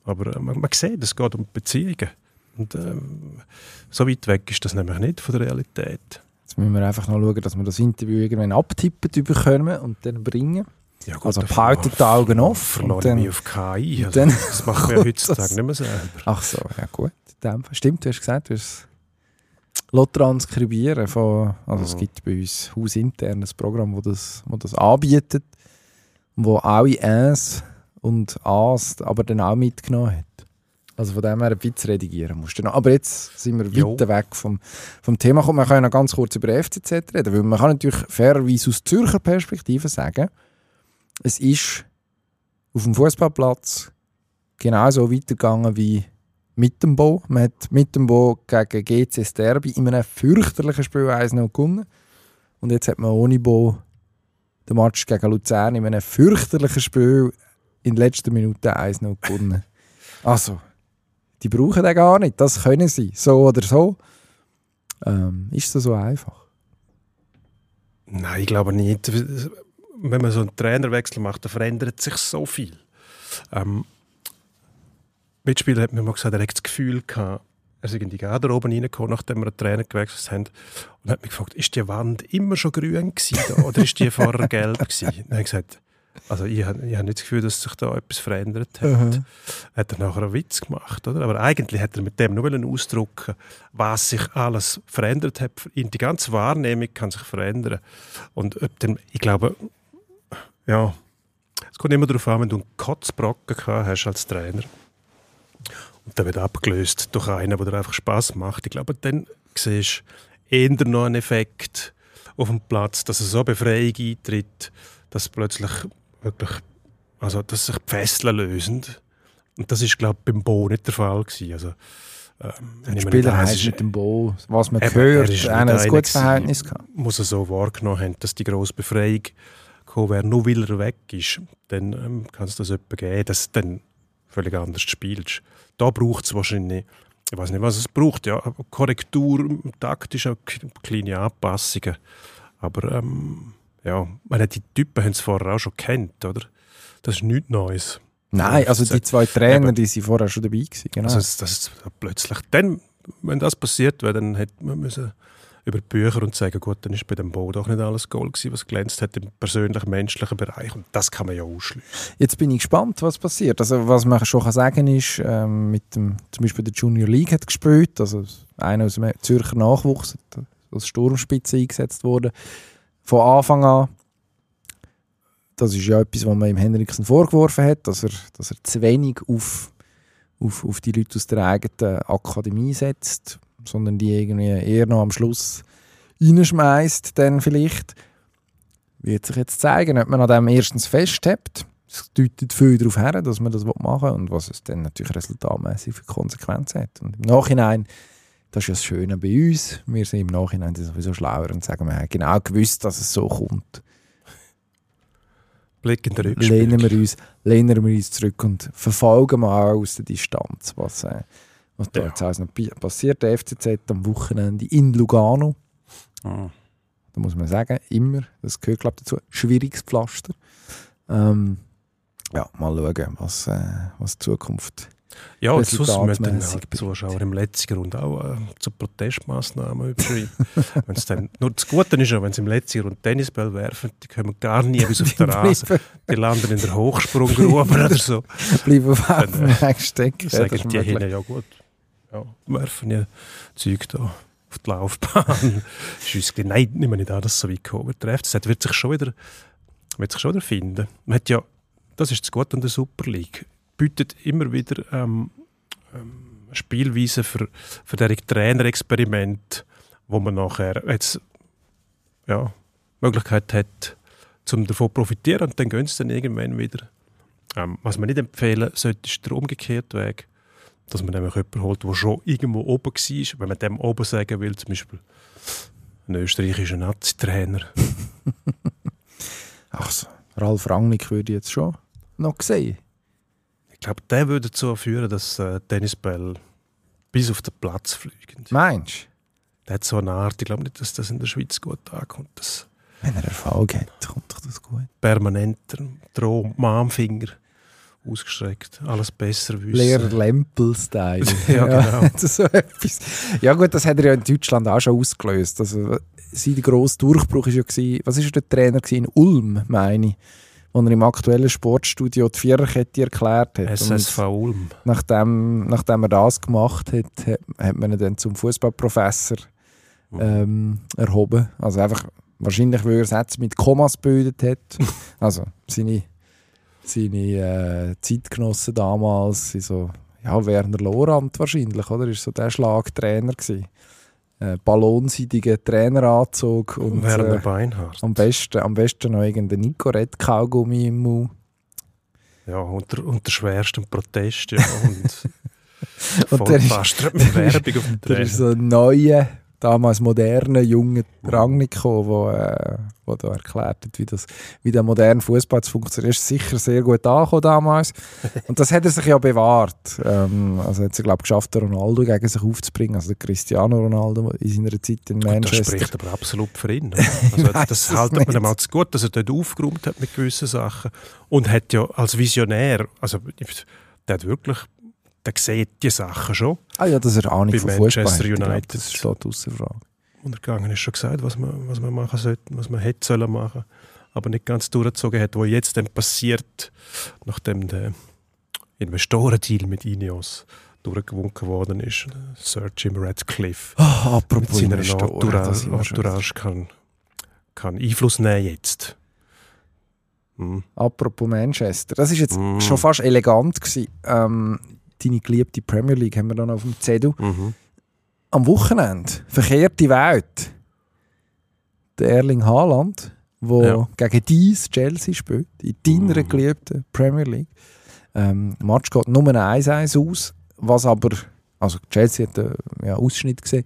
Aber äh, man, man sieht, es geht um Beziehungen. Und ähm, so weit weg ist das nämlich nicht von der Realität. Jetzt müssen wir einfach noch schauen, dass wir das Interview irgendwann abtippen bekommen und dann bringen. Ja, gut, also behalten die Augen offen. Verlor mich auf KI. Also, das machen wir heutzutage nicht mehr selber. Ach so, ja gut. Stimmt, du hast gesagt, du hast transkribieren von, also mhm. es gibt bei uns hausintern ein Programm, das, das, das anbietet, wo alle Äs und As aber dann auch mitgenommen hat. Also von dem her ein bisschen redigieren musst du noch. Aber jetzt sind wir jo. weiter weg vom, vom Thema. Komm, wir können noch ganz kurz über FCZ reden, weil man kann natürlich fairerweise aus Zürcher Perspektive sagen, es ist auf dem Fußballplatz genauso weitergegangen wie mit dem Bo. Man hat mit dem Bo gegen GC Derby in einem fürchterlichen Spiel 1 noch gewonnen. Und jetzt hat man ohne Bo den Match gegen Luzern in einem fürchterlichen Spiel in der letzten Minute 1 noch gewonnen. Also, die brauchen den gar nicht, das können sie, so oder so. Ähm, ist das so einfach? Nein, ich glaube nicht. Wenn man so einen Trainerwechsel macht, dann verändert sich so viel. Ähm, Mitspieler hat mir mal gesagt, er hat das Gefühl gehabt, er sei in die Garderobe reingekommen, nachdem wir einen Trainer gewechselt haben, und hat mich gefragt, ist die Wand immer schon grün gewesen oder ist die vorher gelb gewesen? Dann habe ich gesagt, also ich habe, habe nicht das Gefühl, dass sich da etwas verändert hat. Mhm. Hat er nachher einen Witz gemacht, oder? Aber eigentlich hat er mit dem nur ausdrücken, was sich alles verändert hat. In die ganze Wahrnehmung kann sich verändern. Und ob dann, ich glaube, ja, es kommt immer darauf an, wenn du einen Kotzbrocken hast als Trainer und der wird abgelöst durch einen, der dir einfach Spaß macht. Ich glaube, dann siehst du eher noch einen Effekt auf dem Platz, dass er so Befreiung eintritt, dass plötzlich wirklich, also dass sich die Fesseln lösen. Und das ist, glaube ich, beim Bo nicht der Fall gewesen. Also, ähm, Spieler heißt mit dem Bo, was man Eben, hört, er ist er ein gutes Verhältnis gehabt. Muss er so wahrgenommen haben, dass die grosse Befreiung gekommen wäre, nur weil er weg ist. Dann ähm, kann es das jemanden geben, dass du dann völlig anders spielst. Da braucht es wahrscheinlich, ich weiß nicht, was es braucht, ja, Korrektur, taktische, k- kleine Anpassungen. Aber ähm, ja, meine, die Typen haben es vorher auch schon kennt, oder? Das ist nichts Neues. Nein, also die Eben. zwei Trainer, die sind vorher schon dabei gewesen. Genau. Also das, das plötzlich, dann, wenn das passiert wäre, dann hätte man müssen über die Bücher und sagen, gut, dann ist bei dem Bo doch nicht alles Gold gewesen, was glänzt hat im persönlichen, menschlichen Bereich. Und das kann man ja ausschließen. Jetzt bin ich gespannt, was passiert. Also was man schon kann sagen ist, ähm, mit dem, zum Beispiel der Junior League hat gespielt, also einer aus dem Zürcher Nachwuchs, als Sturmspitze eingesetzt worden. Von Anfang an, das ist ja etwas, was man ihm Henriksen vorgeworfen hat, dass er, dass er zu wenig auf, auf, auf die Leute aus der eigenen Akademie setzt, sondern die irgendwie eher noch am Schluss reinschmeißt, dann vielleicht. Wird sich jetzt zeigen, ob man an dem erstens festhält. Es deutet viel darauf her, dass man das machen will und was es dann natürlich resultatmäßig für Konsequenzen hat. Und im Nachhinein, das ist ja das Schöne bei uns, wir sind im Nachhinein sowieso schlauer und sagen, wir haben genau gewusst, dass es so kommt. Blick in den Rückspiel. Lehnen wir, uns, lehnen wir uns zurück und verfolgen mal aus der Distanz, was, äh, was da Ja. jetzt alles noch passiert. Der FCZ am Wochenende in Lugano. Ah. Da muss man sagen, immer, das gehört glaube ich dazu, schwieriges Pflaster. Ähm, ja, mal schauen, was, äh, was die Zukunft Ja, und sonst müssen resultatmäßig die Zuschauer im letzten Grund auch äh, zu Protestmaßnahmen überschreiben. Wenn's dann, nur das Gute ist ja, wenn sie im letzten Grund Tennisball werfen, die kommen gar nie bis auf den Rasen. Die landen in der Hochsprunggrube oder so. bleiben auf dem äh, Weg stecken. Ja, das sagen die hin, ja gut, ja, werfen ja Zeug da auf die Laufbahn. ist uns gleich- Nein, nehmen wir nicht an, dass es so weit gekommen wird. Der FCZ wird sich schon wieder, wird sich schon wieder finden. Man hat ja, das ist das Gute an der Super League, bietet immer wieder ähm, ähm, Spielweisen für, für diese Trainerexperiment, wo man nachher jetzt ja, Möglichkeit hat, zum davon zu profitieren und dann gehen sie dann irgendwann wieder. Ähm, was man nicht empfehlen sollte, ist der umgekehrte Weg, dass man nämlich jemanden holt, der schon irgendwo oben war. Wenn man dem oben sagen will, zum Beispiel ein österreichischer Nazi-Trainer. Ach so, Ralf Rangnick würde ich jetzt schon noch sehen. Ich glaube, der würde dazu führen, dass äh, Tennisbälle bis auf den Platz fliegen. Meinst Der hat so eine Art, ich glaube nicht, dass das in der Schweiz gut ankommt. Das du? Wenn er Erfolg hat, kommt doch das gut. permanenter Droh, Mahmfinger ausgestreckt, alles besser wissen. Lehrer Lempel-Style. Ja, genau. so etwas. Ja gut, das hat er ja in Deutschland auch schon ausgelöst. Also, sein grosser Durchbruch war ja, gewesen, was war der Trainer gewesen? in Ulm, meine ich, wo er im aktuellen Sportstudio die Viererkette erklärt hat. SSV Ulm. nachdem, nachdem er das gemacht hat, hat, hat man ihn dann zum Fußballprofessor Mhm. ähm, erhoben. Also einfach, wahrscheinlich, weil er Sätze mit Kommas gebildet hat. also seine, seine äh, Zeitgenossen damals so, ja, Werner Lorand wahrscheinlich, oder? Ist so der Schlagtrainer gewesen. Äh, ballonseidiger Traineranzug und Werner äh, Beinhardt. am besten, am besten noch irgendein Nicorette-Kaugummi im Mund. Ja, unter, unter schwerstem Protest. Ja, und Und voll der ist- mit Werbung auf dem Der Trainer. ist so ein neuer, damals modernen, jungen Rangnico, der äh, wo da erklärt hat, wie, das, wie der moderne Fußball funktioniert. Ist sicher sehr gut angekommen damals. Und das hat er sich ja bewahrt. Ähm, also hat es, glaube ich, geschafft, Ronaldo gegen sich aufzubringen. Also Cristiano Ronaldo in seiner Zeit in Manchester. Das spricht aber absolut für ihn. Also das haltet man ihm auch zu gut, dass er dort aufgeräumt hat mit gewissen Sachen. Und hat ja als Visionär, also der hat wirklich der sieht die Sachen schon. Ah ja, dass er Ahnung Bei von Fußball Manchester glaube, United. Das steht außer Frage. untergegangen ist, schon gesagt, was man, was man machen sollte, was man hätte sollen machen, aber nicht ganz durchgezogen hat, was jetzt dann passiert, nachdem der Investorendeal mit Ineos durchgewunken worden ist. Sir Jim Radcliffe Ah, mit apropos seiner Investoren, da Entourage. Entourage kann, kann Einfluss nehmen jetzt. Hm. Apropos Manchester. Das ist jetzt Mm. schon fast elegant gewesen. Ähm, deine geliebte Premier League haben wir dann auf dem Zettel. Mhm. Am Wochenende, verkehrte Welt. Der Erling Haaland, der Ja. gegen dies Chelsea spielt, in deiner Mhm. geliebten Premier League. Ähm, der Match geht nur 1-1 aus, was aber, also Chelsea hat einen ja, Ausschnitt gesehen,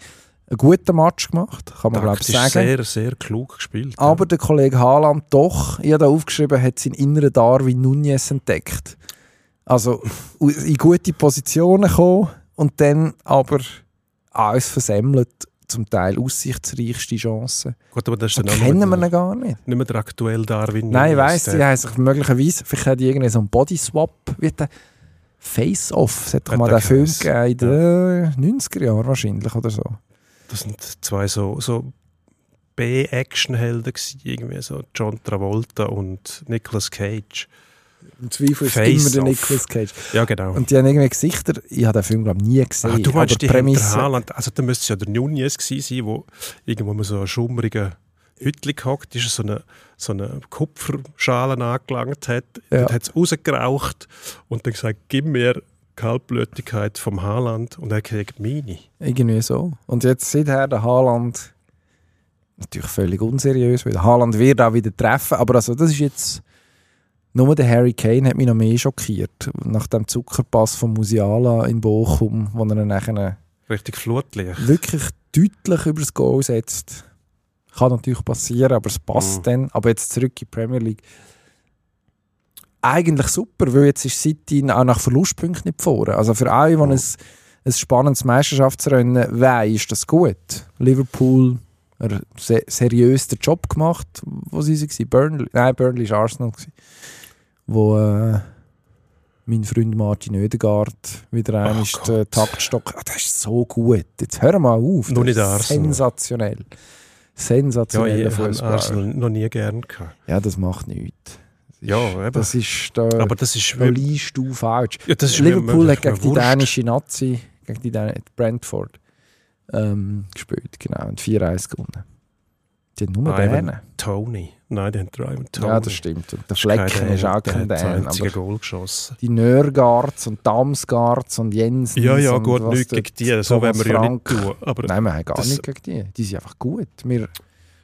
einen guten Match gemacht, kann man glaube ich sagen. sehr, sehr klug gespielt. Aber der Kollege Haaland doch, ich habe da aufgeschrieben, hat seinen inneren Darwin Nunez entdeckt. Also in gute Positionen gekommen und dann aber alles versemmelt, zum Teil aussichtsreichste Chancen. Gut, aber das ist dann kennen wir ihn gar nicht. nicht mehr der aktuelle Darwin. Nein, ich weiss, der- haben sich möglicherweise, vielleicht hat die irgendwie so einen Bodyswap, Face-Off, es hat doch mal der den Film gegeben, in den 90er Jahren wahrscheinlich oder so. Das sind zwei so, so B-Action-Helden irgendwie so John Travolta und Nicolas Cage. Im Zweifel ist Face immer der. Nicolas Cage. Ja, genau. Und die haben irgendwie Gesichter, ich habe den Film glaube nie gesehen. Ah, du meinst, aber die Prämisse, Haaland, also da müsste es ja der Nunez gewesen sein, wo irgendwo mal so einen schummrigen Hütli gehockt ist, so eine, so eine Kupferschale angelangt hat, Ja. dann hat es rausgeraucht und dann gesagt, gib mir Kaltblütigkeit vom Haaland und er kriegt meine. Irgendwie so. Und jetzt seither der Haaland natürlich völlig unseriös, weil der Haaland wird auch wieder treffen, aber also das ist jetzt nur der Harry Kane hat mich noch mehr schockiert. Nach dem Zuckerpass von Musiala in Bochum, wo er dann nachher Richtig Flutlicht. wirklich deutlich über das Goal setzt. Kann natürlich passieren, aber es passt Mhm. dann. Aber jetzt zurück in die Premier League. Eigentlich super, weil jetzt ist City auch nach Verlustpunkten nicht vorne. Also für alle, die Mhm. ein, ein spannendes Meisterschaftsrennen wollen, ist das gut. Liverpool se seriös den Job gemacht, wo sie waren. Burnley, nein, Burnley war Arsenal. Gewesen, wo äh, mein Freund Martin Oedegaard wieder einmal Ach den Gott. Taktstock... Ah, das ist so gut. Jetzt hör mal auf. Nur nicht ist Arsenal. Sensationell. Ja, Sensationeller ich habe. Arsenal noch nie gern gehabt. Ja, das macht nichts. Ja, eben. Das ist da, Aber das ist, da liest du falsch. ja, das ist Liverpool hat gegen die Wurst. dänische Nazi, gegen die Dän Brentford, ähm, gespielt, genau, und 4-1 gewonnen. Die haben nur Ivan Dänen. Tony. Nein, die haben Ivan Tony. Ja, das stimmt. Und der Flecken ist auch der kein Dän. einzige Aber Goal geschossen. die Nörgards und Damsgards und Jensens Ja, ja, gut, nichts gegen die. So wollen wir ja nicht tun. Aber Nein, wir haben gar nichts gegen die. Die sind einfach gut. Wir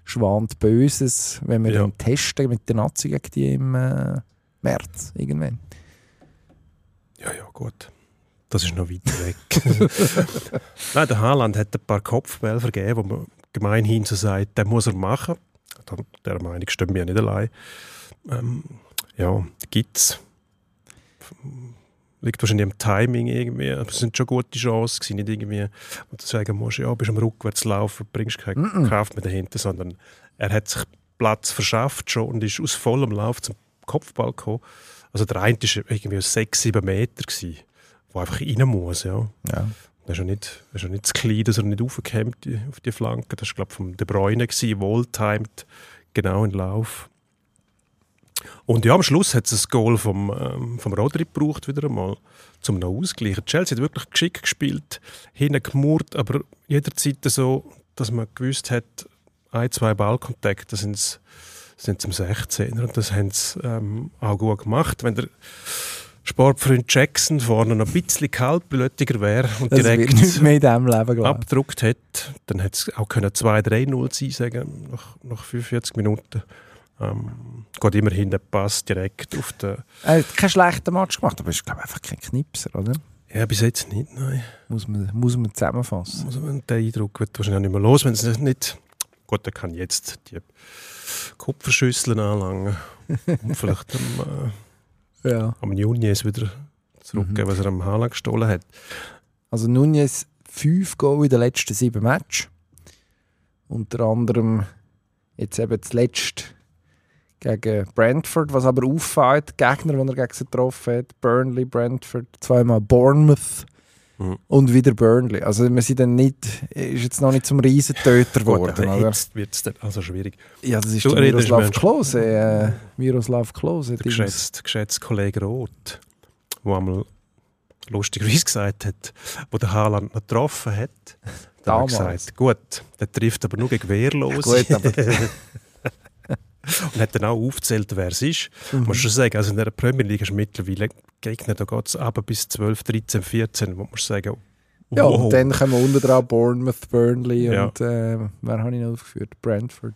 schwant Böses, wenn wir Ja. dann testen mit der Nazi gegen die im äh, März irgendwann. Ja, ja, gut. Das ist noch weit weg. Nein, der Haaland hat ein paar Kopfbälle vergeben, wo man gemeinhin so sagt, den muss er machen. Der Meinung stimmt mir nicht allein. Ähm, ja, gibt's. Liegt wahrscheinlich am Timing irgendwie. Es sind schon gute Chancen gewesen, nicht irgendwie, wo du sagen musst, ja, bist am Rückwärtslaufen, bringst keine Mm-mm. Kraft mehr dahinter, sondern er hat sich Platz verschafft schon und ist aus vollem Lauf zum Kopfball gekommen. Also der eine war irgendwie 6, 7 Meter, gewesen, wo einfach rein muss. Ja. Ja. Er ist ja nicht, er ist ja nicht zu klein, dass er nicht aufgekämmt auf die Flanke. Das war, glaube ich, von De Bruyne, gewesen, wohltimed, genau in Lauf. Und ja, am Schluss hat es ein Goal vom, ähm, vom Rodri gebraucht, wieder einmal, zum noch ausgleichen. Chelsea hat wirklich geschickt gespielt, hinten gemurrt, aber jederzeit so, dass man gewusst hat, ein, zwei Ballkontakte sind es sind zum 16er und das haben sie ähm, auch gut gemacht. Wenn der Sportfreund Jackson vorne noch ein bisschen kaltblütiger wäre und Das direkt nicht mehr in diesem Leben, abgedruckt hätte, dann hätte es auch können 2-3-0 sein sagen nach, nach 45 Minuten. Ähm, geht immerhin der Pass direkt auf den... Er hat keinen schlechten Match gemacht, aber er ist, glaube einfach kein Knipser, oder? Ja, bis jetzt nicht, nein. Muss man, muss man zusammenfassen. Also, der Eindruck wird wahrscheinlich nicht mehr los, wenn es nicht... Gut, er kann jetzt die Kupferschüsseln anlangen und vielleicht am, äh, Ja. am Juni es wieder zurückgeben, was er am Haaland gestohlen hat. Also Nunez 5 Goal in den letzten sieben Matches. Unter anderem jetzt eben zuletzt gegen Brentford, was aber auffällt, die Gegner, die er gegen sie getroffen hat, Burnley, Brentford, zweimal Bournemouth Mhm. und wieder Burnley. Also wir sind dann nicht, ist jetzt noch nicht zum Riesentöter geworden. oder? jetzt wird es dann also schwierig. Ja, das ist Du Miroslav. Klose. Äh, Miroslav Klose. Der geschätzte, geschätzte Kollege Roth, der einmal lustigerweise gesagt hat, wo der Haaland noch getroffen hat, da hat gesagt, gut, der trifft aber nur gegen Wehrlose. Gut, aber und hat dann auch aufgezählt, wer es ist. Mhm. Muss schon sagen, also in der Premier League ist mittlerweile Gegner, da geht es aber bis 12, 13, 14, wo man sagen, ja, wow. und dann kommen wir unten dran Bournemouth, Burnley Ja. und äh, wer habe ich noch aufgeführt? Brentford.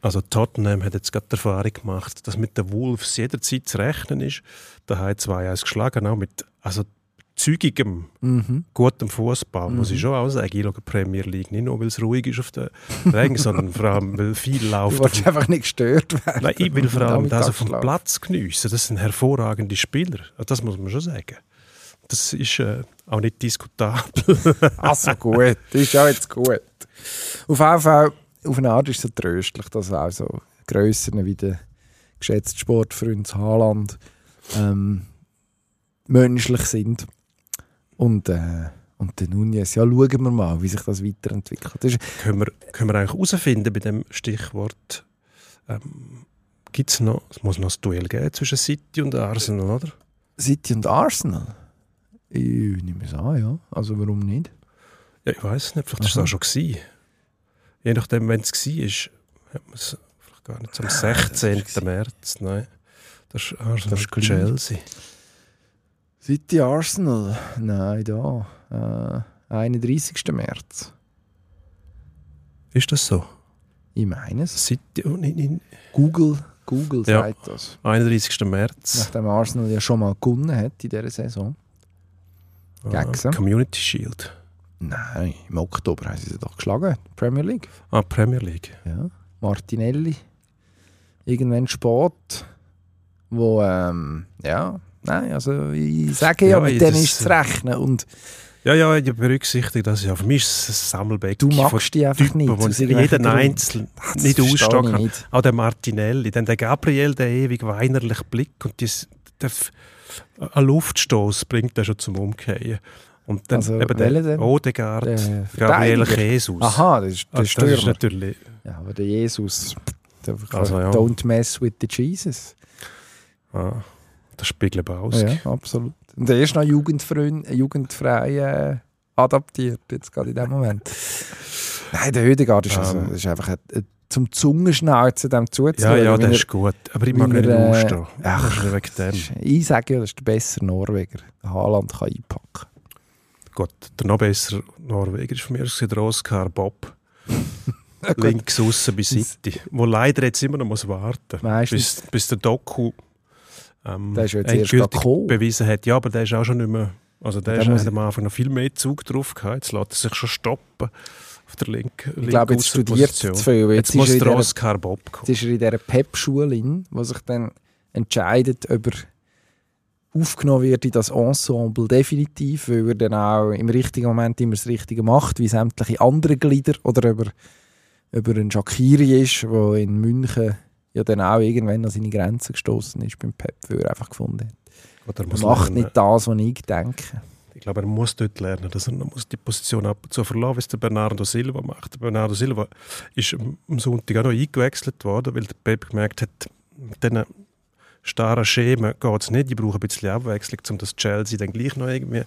Also Tottenham hat jetzt gerade die Erfahrung gemacht, dass mit den Wolves jederzeit zu rechnen ist. Da haben zwei eins geschlagen, auch mit also zügigem, Mhm. gutem Fußball, muss Mhm. ich schon auch sagen. Ich schaue Premier League nicht nur, weil es ruhig ist auf den Rängen, sondern vor allem, weil viel Du läuft. Auf willst einfach nicht gestört werden. nein, ich will vor allem das auf dem. Platz geniessen. Das sind hervorragende Spieler. Das muss man schon sagen. Das ist äh, auch nicht diskutabel. Also gut, das ist auch jetzt gut. Auf jeden Fall, auf eine Art ist es so tröstlich, dass auch so Grössen wie der geschätzte Sportfreund Haaland ähm, menschlich sind. Und, äh, und der Nunez, ja, schauen wir mal, wie sich das weiterentwickelt. Das können, wir, können wir eigentlich herausfinden bei dem Stichwort, ähm, gibt es noch, es muss noch ein Duell geben zwischen City und Arsenal, oder? City und Arsenal? Ich nehme es an, ja. Also warum nicht? Ja, ich weiß nicht, vielleicht war es auch schon. Gewesen. Je nachdem, wenn es war, hat man es vielleicht gar nicht am 16. gewesen. März. Nein, das ist Arsenal Das ist. Chelsea. City Arsenal? Nein, da. Äh, 31. März. Ist das so? Ich meine es. City, oh, nein, nein. Google, Google Ja. sagt das. 31. März. Nachdem Arsenal ja schon mal gewonnen hat in dieser Saison. Ah, gegen. Community Shield. Nein, im Oktober haben sie sie doch geschlagen. Premier League. Ah, Premier League. Ja. Martinelli. Irgendwann spät. Wo, ähm, ja, nein, also ich sage ja, Ja, mit denen das, ist zu rechnen. Und Ja, ja, ich berücksichtige das ja. Für mich ist es ein Sammelbecken du magst die einfach Typen, nicht. jeden. Einzelnen Das nicht ich kann. nicht. Auch der Martinelli, dann der Gabriel, der ewig weinerliche Blick und dies, der, ein Luftstoß bringt er schon zum Umkehren. Und dann Also, eben der denn? Odegaard, Der Gabriel. Jesus. Aha, das ist der also, das ist natürlich... Ja, aber der Jesus. Der, Also, ja. Don't mess with the Jesus. Ah, das spiegelt eben aus. Ja, absolut. Und der ist noch jugendfrei, jugendfrei äh, adaptiert, jetzt gerade in dem Moment. Nein, der Hödegaard ist, also, Ähm. das ist einfach ein, ein, zum Zungenschnauzen dem Ja, zuzuhören. ja, der er- ist gut. Aber ich mag nicht er, äh, ausstehen. ach, Das wegen dem. Ich sage ja, das ist der bessere Norweger. Haaland kann einpacken. Gut, der noch bessere Norweger ist von mir aus der Oscar Bob. Links aussen bei City. Wo leider jetzt immer noch muss warten Meistens- bis, bis der Doku ähm, Der ist ja jetzt erst endgültig bewiesen hat. Ja, aber der ist auch schon nicht mehr. Also der, Der ist, muss- hat am Anfang noch viel mehr Zug drauf gehabt. Jetzt lässt er sich schon stoppen auf der linken Ich glaube, jetzt studiert er zu viel. Jetzt, Jetzt, muss ist er der in dieser, Oscar Bob kommen. jetzt ist er in dieser Pep-Schule, wo sich dann entscheidet, ob er aufgenommen wird in das Ensemble definitiv, weil er dann auch im richtigen Moment immer das Richtige macht, wie sämtliche andere Glieder, oder ob er, ob er ein Shakiri ist, der in München ja dann auch irgendwann an seine Grenzen gestoßen ist beim Pep, weil er einfach gefunden hat. Er macht nicht das, was ich denke. Ich glaube, er muss dort lernen, dass er muss die Position ab und zu verlassen wie es der Bernardo Silva macht. Der Bernardo Silva ist am- am Sonntag auch noch eingewechselt worden, weil der Pep gemerkt hat, mit diesen starren Schemen geht es nicht. Ich brauche ein bisschen Abwechslung, um das Chelsea dann gleich noch irgendwie...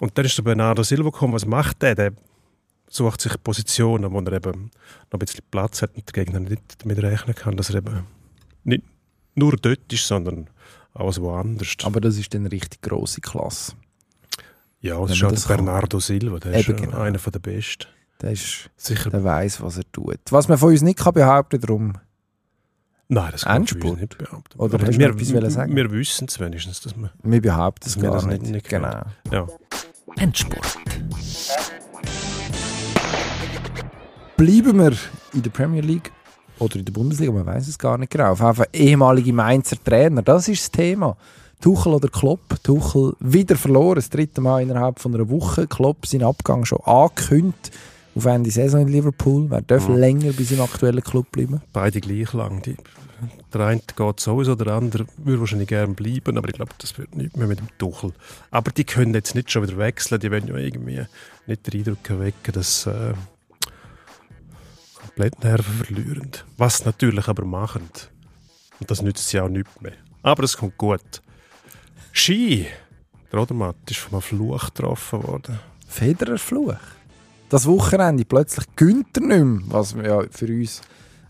Und dann ist der Bernardo Silva gekommen. Was macht der? Der sucht sich Positionen, wo er eben noch ein bisschen Platz hat und der Gegner nicht damit rechnen kann, dass er eben nicht nur dort ist, sondern auch woanders. Aber das ist dann eine richtig grosse Klasse. Ja, das ist man auch das der kann. Bernardo Silva, der Eben ist genau. einer der besten. Der, ist, Sicher. der weiß, was er tut. Was man von uns nicht kann behaupten kann, darum Nein, das kann ich Endspurt? nicht behaupten. Oder Aber hast du wir, wollen sagen? wir wissen es wenigstens, dass wir, Wir behaupten es dass wir gar das nicht. nicht, genau. Ja. Endspurt. Bleiben wir in der Premier League oder in der Bundesliga, man weiß es gar nicht genau. Auf jeden Fall ehemalige Mainzer Trainer, das ist das Thema. Tuchel oder Klopp. Tuchel wieder verloren, das dritte Mal innerhalb von einer Woche. Klopp seinen Abgang schon angekündigt auf Ende Saison in Liverpool. Wer darf Mhm. länger bei seinem aktuellen Club bleiben? Beide gleich lang. Die, der eine geht sowieso, der andere würde wahrscheinlich gerne bleiben, aber ich glaube, das wird nicht mehr mit dem Tuchel. Aber die können jetzt nicht schon wieder wechseln, die wollen ja irgendwie nicht den Eindruck erwecken, dass äh, komplett Nerven verlieren. Was natürlich aber machen. Und das nützt sie auch nicht mehr. Aber es kommt gut. Ski. Der Odermatt ist von einem Fluch getroffen worden. Federer Fluch. Das Wochenende plötzlich gönnt er nicht mehr, was ja für uns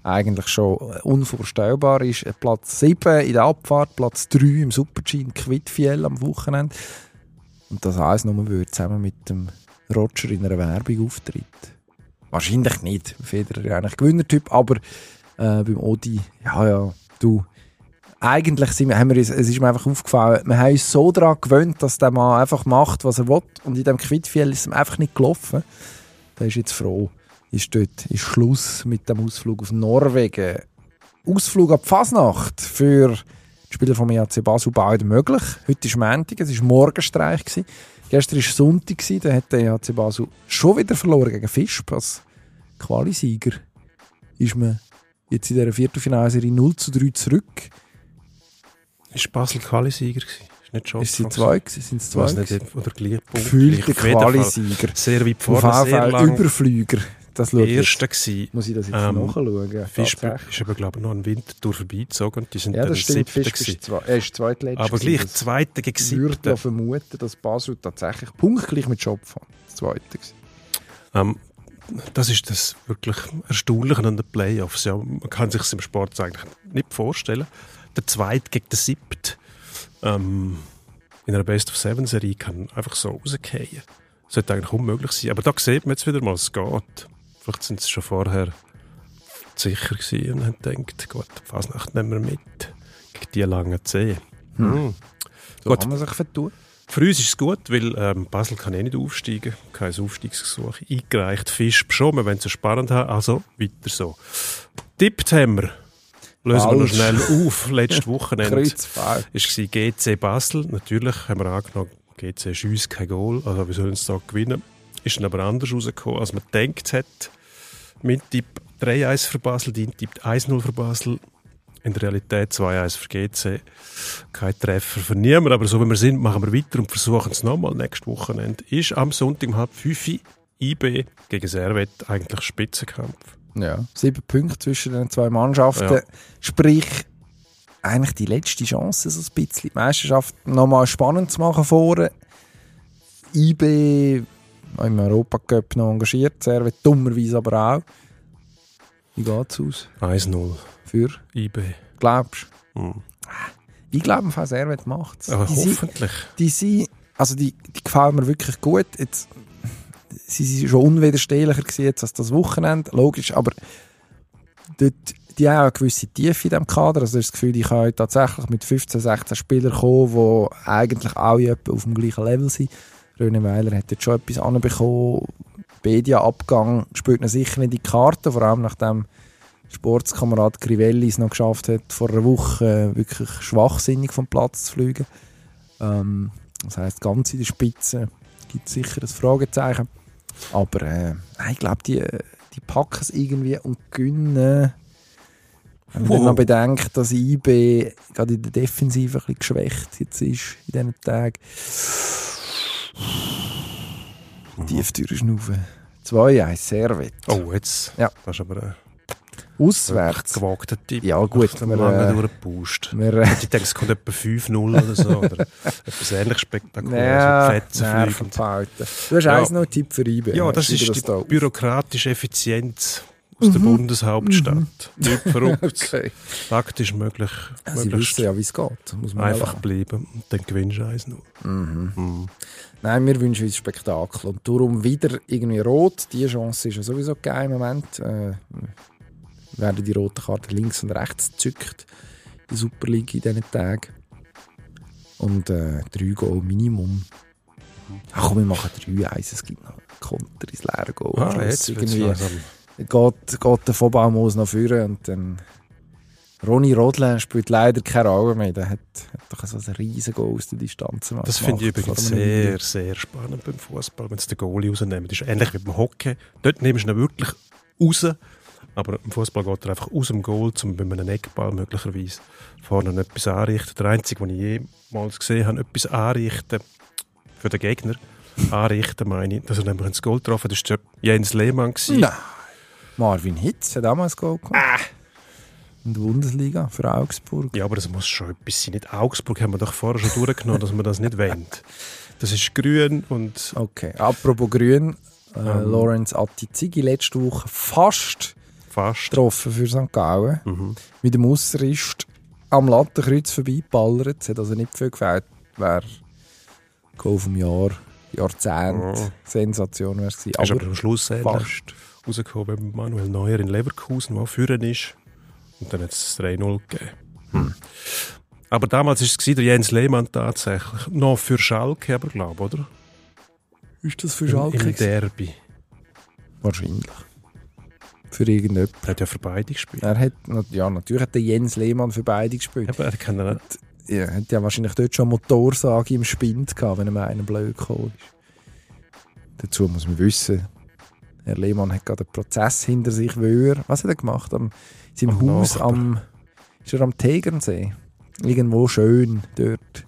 eigentlich schon unvorstellbar ist. Platz 7 in der Abfahrt, Platz 3 im Super-G Quidfiel am Wochenende. Und das alles nur, er zusammen mit dem Roger in einer Werbung auftritt. Wahrscheinlich nicht. Federer ist eigentlich Gewinnertyp, aber äh, beim Odi, ja, ja, du. Eigentlich sind wir, haben wir es ist mir einfach aufgefallen, wir haben uns so daran gewöhnt, dass der Mann einfach macht, was er will. Und in dem Quidfiel ist es ihm einfach nicht gelaufen. Der ist jetzt froh. Ist dort ist Schluss mit dem Ausflug auf Norwegen. Ausflug ab Fasnacht für die Spieler vom EAC Basel bald möglich. Heute ist Montag, es war Morgenstreich. Gewesen. Gestern war Sonntag, da hat der EAC Basel schon wieder verloren gegen Fischb als Qualisieger. Ist man jetzt in dieser Viertelfinalserie 0 zu 3 zurück. Ist Basel Qualisieger gewesen? Ist nicht schon Ist sie zwei? Sind es zwei? nicht, oder gleich Gefühlte Qualisieger. Sehr weit vorne, sehr lang Überflüger. Das. Erster gewesen. Muss ich das jetzt Ähm, nachschauen? Tatsächlich. ist aber, glaube ich, noch ein Wintertour vorbeigezogen und die sind Ja, dann das stimmt. siebter Fischb gewesen. ist, zwei, er ist zweitletzter. Aber gewesen. gleich Zweiter gegen Das würde vermuten, dass Basel tatsächlich punktgleich mit hat. Das zweite. Ähm, das ist das wirklich Erstaunliche an den Playoffs. Ja, man kann sich im Sport eigentlich nicht vorstellen. Der Zweite gegen den Siebten ähm, in einer Best-of-Seven-Serie kann einfach so rausgehen. Sollte eigentlich unmöglich sein. Aber da sieht man jetzt wieder mal, es geht. Vielleicht sind sie schon vorher sicher gewesen und haben gedacht, gut, Fasnacht nehmen wir mit. Gegen die langen Zehen. Hm. So Gut. kann man sich vertun. Für uns ist es gut, weil ähm, Basel kann eh nicht aufsteigen. Kein Aufstiegsgesuch eingereicht. Fisch wollen es so spannend haben. Also weiter so. Tippt haben wir. Lösen wir noch Falsch. schnell auf. Letztes Wochenende war GC Basel. Natürlich haben wir angenommen, GC schießt kein Goal. Also wir sollen es da gewinnen. Ist dann aber anders rausgekommen, als man gedacht hat. Mein Tipp 3-1 für Basel, dein Tipp 1-0 für Basel. In der Realität 2-1 für GC. Kein Treffer für niemanden, aber so wie wir sind, machen wir weiter und versuchen es nochmal. Nächstes Wochenende ist am Sonntag um halb 5 Uhr IB gegen Servet eigentlich Spitzenkampf. Ja. Sieben Punkte zwischen den zwei Mannschaften. Ja. Sprich, eigentlich die letzte Chance, so ein bisschen die Meisterschaft nochmal spannend zu machen vorne. IB im Europacup noch engagiert, Servet dummerweise aber auch. Wie geht's aus? 1-0 Für? IB. Glaubst du? Hm. Ich glaube, Servet macht es. Aber Die sind- hoffentlich. die sind, also die, die gefallen mir wirklich gut. Jetzt, sie sind schon unwiderstehlicher gewesen jetzt als das Wochenende, logisch, aber dort, die haben auch eine gewisse Tiefe in diesem Kader. Also das Gefühl, ich kann tatsächlich mit 15, 16 Spielern kommen, die eigentlich alle auf dem gleichen Level sind. René Weiler hat jetzt schon etwas anbekommen. Bedia-Abgang spielt ihn sicher nicht in die Karte, vor allem nachdem Sportskamerad Crivelli es noch geschafft hat, vor einer Woche äh, wirklich schwachsinnig vom Platz zu fliegen. Ähm, das heisst, ganz in der Spitze gibt es sicher ein Fragezeichen. Aber äh, ich glaube, die, die packen es irgendwie und gewinnen. Wenn man Wow. bedenkt, dass IB gerade in der Defensive ein bisschen geschwächt jetzt ist in diesen Tagen. Tieftür schnaufen. 2-1, Servet. Oh, jetzt. Ja. Das ist aber ein Auswärts. gewagter Tipp. Ja, gut, Wenn wir, man äh, durchgepusht. Wir, äh, Ich denke, es kommt etwa 5-0 oder so. Oder etwas ähnlich spektakuläres. ja, Fetzen. Nervenverhalten. Du hast Ja. eins noch einen Tipp für IB. Ja, das ist die da auf. bürokratische Aus der Bundeshauptstadt. Nicht verrückt. Okay. Taktisch möglich, Sie möglichst wissen ja, wie es geht. Muss man einfach ja bleiben. Und dann gewinnst du eins noch. Mhm. Mhm. Nein, wir wünschen uns Spektakel. Und darum wieder irgendwie rot. Die Chance ist ja sowieso geil im Moment. Äh, werden die roten Karten links und rechts gezückt in der Super League in diesen Tagen. Und äh, drei Goal Minimum. Ach komm, wir machen drei eins, es gibt noch Konter ins leere Goal. Ah, jetzt irgendwie. Geht, geht der Vollbaumos noch führen und dann Ronny Rodler spielt leider keine Rolle mehr. Der hat, hat doch so ein riesen Goal aus der Distanz gemacht. Das finde ich übrigens sehr, sehr spannend beim Fußball, wenn sie den Goalie rausnehmen. Das ist ähnlich wie beim Hockey. Dort nimmst du ihn wirklich raus, aber im Fußball geht er einfach aus dem Goal, um bei einem Eckball möglicherweise vorne etwas anrichten. Der einzige, den ich jemals gesehen habe, etwas anrichten für den Gegner, anrichten meine ich, dass er nämlich ins Goal getroffen hat, das war Jens Lehmann. gewesen. Nein. Marvin Hitz hat ein Goal gemacht. In der Bundesliga für Augsburg. Ja, aber das muss schon etwas sein. Nicht Augsburg haben wir doch vorher schon durchgenommen, dass man das nicht wendet. Das ist grün und Okay, apropos Grün. Äh, Ähm. Lorenz Attizigi letzte Woche fast fast. getroffen für St. Gallen. Mhm. Mit dem Ausserist am Lattenkreuz vorbeiballert. Es hat also nicht viel gefällt. Wäre Goal vom Jahr, Jahrzehnt, Oh. Sensation wäre es gewesen. Aber Aber am Schluss fast. Rausgekommen beim Manuel Neuer in Leverkusen, der führen ist. Und dann hat es 3-0 gegeben. Hm. Aber damals war es der Jens Lehmann tatsächlich. Noch für Schalke, aber glaube oder? Ist das für Im, Schalke? Im gewesen? Derby. Wahrscheinlich. Für irgendjemanden. Er hat ja für beide gespielt. Er hat, ja, natürlich hat der Jens Lehmann für beide gespielt. Aber er kann ja nicht. Ja, hat ja wahrscheinlich dort schon Motorsage im Spind gehabt, wenn ihm einer blöd gekommen ist. Dazu muss man wissen, Herr Lehmann hat gerade einen Prozess hinter sich, weil er, was hat er gemacht? Am, in seinem Am Haus Nachbar. am, ist er am Tegernsee. Irgendwo schön dort.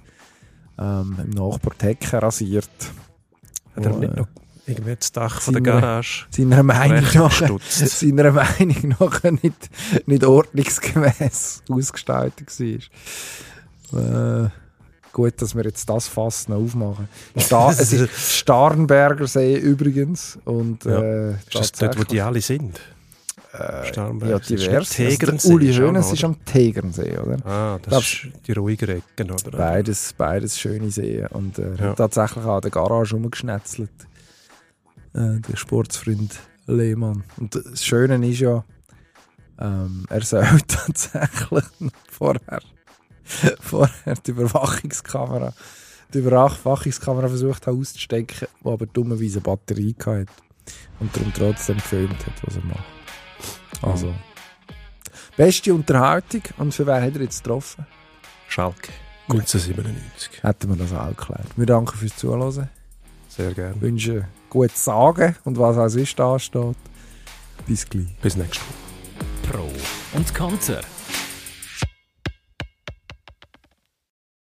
Ähm, Im Nachbar die Hecke rasiert. Hat er nicht äh, noch irgendwie das Dach von der Garage Seiner Meinung nach seiner Meinung nach nicht, nicht ordnungsgemäß ausgestaltet war. Äh, gut, dass wir jetzt das Fass noch aufmachen. Sta es ist Starnberger See übrigens. Und, Ja. äh, Ist das dort, wo die alle sind? äh, ja, divers. Also, Tegernsee, Uli auch noch, ist am Tegernsee, oder? Ah, das ist die ruhige Ecke, oder? Beides, beides schöne Seen. Und äh, er Ja. hat tatsächlich an der Garage rumgeschnetzelt. Äh, der Sportsfreund Lehmann. Und das Schöne ist ja, ähm, er soll tatsächlich vorher, vorher die Überwachungskamera, die Überwachungskamera versucht hat auszustecken, die aber dummerweise eine Batterie hatte. Und darum trotzdem gefilmt hat, was er macht. Also, beste Unterhaltung. Und für wer hat er jetzt getroffen? Schalke. 1997. hätten wir das auch geklärt. Wir danken fürs Zuhören, Sehr gerne. wünschen gutes Sagen und was auch sonst ansteht. Bis gleich. Bis nächstes Mal. Pro und Konter.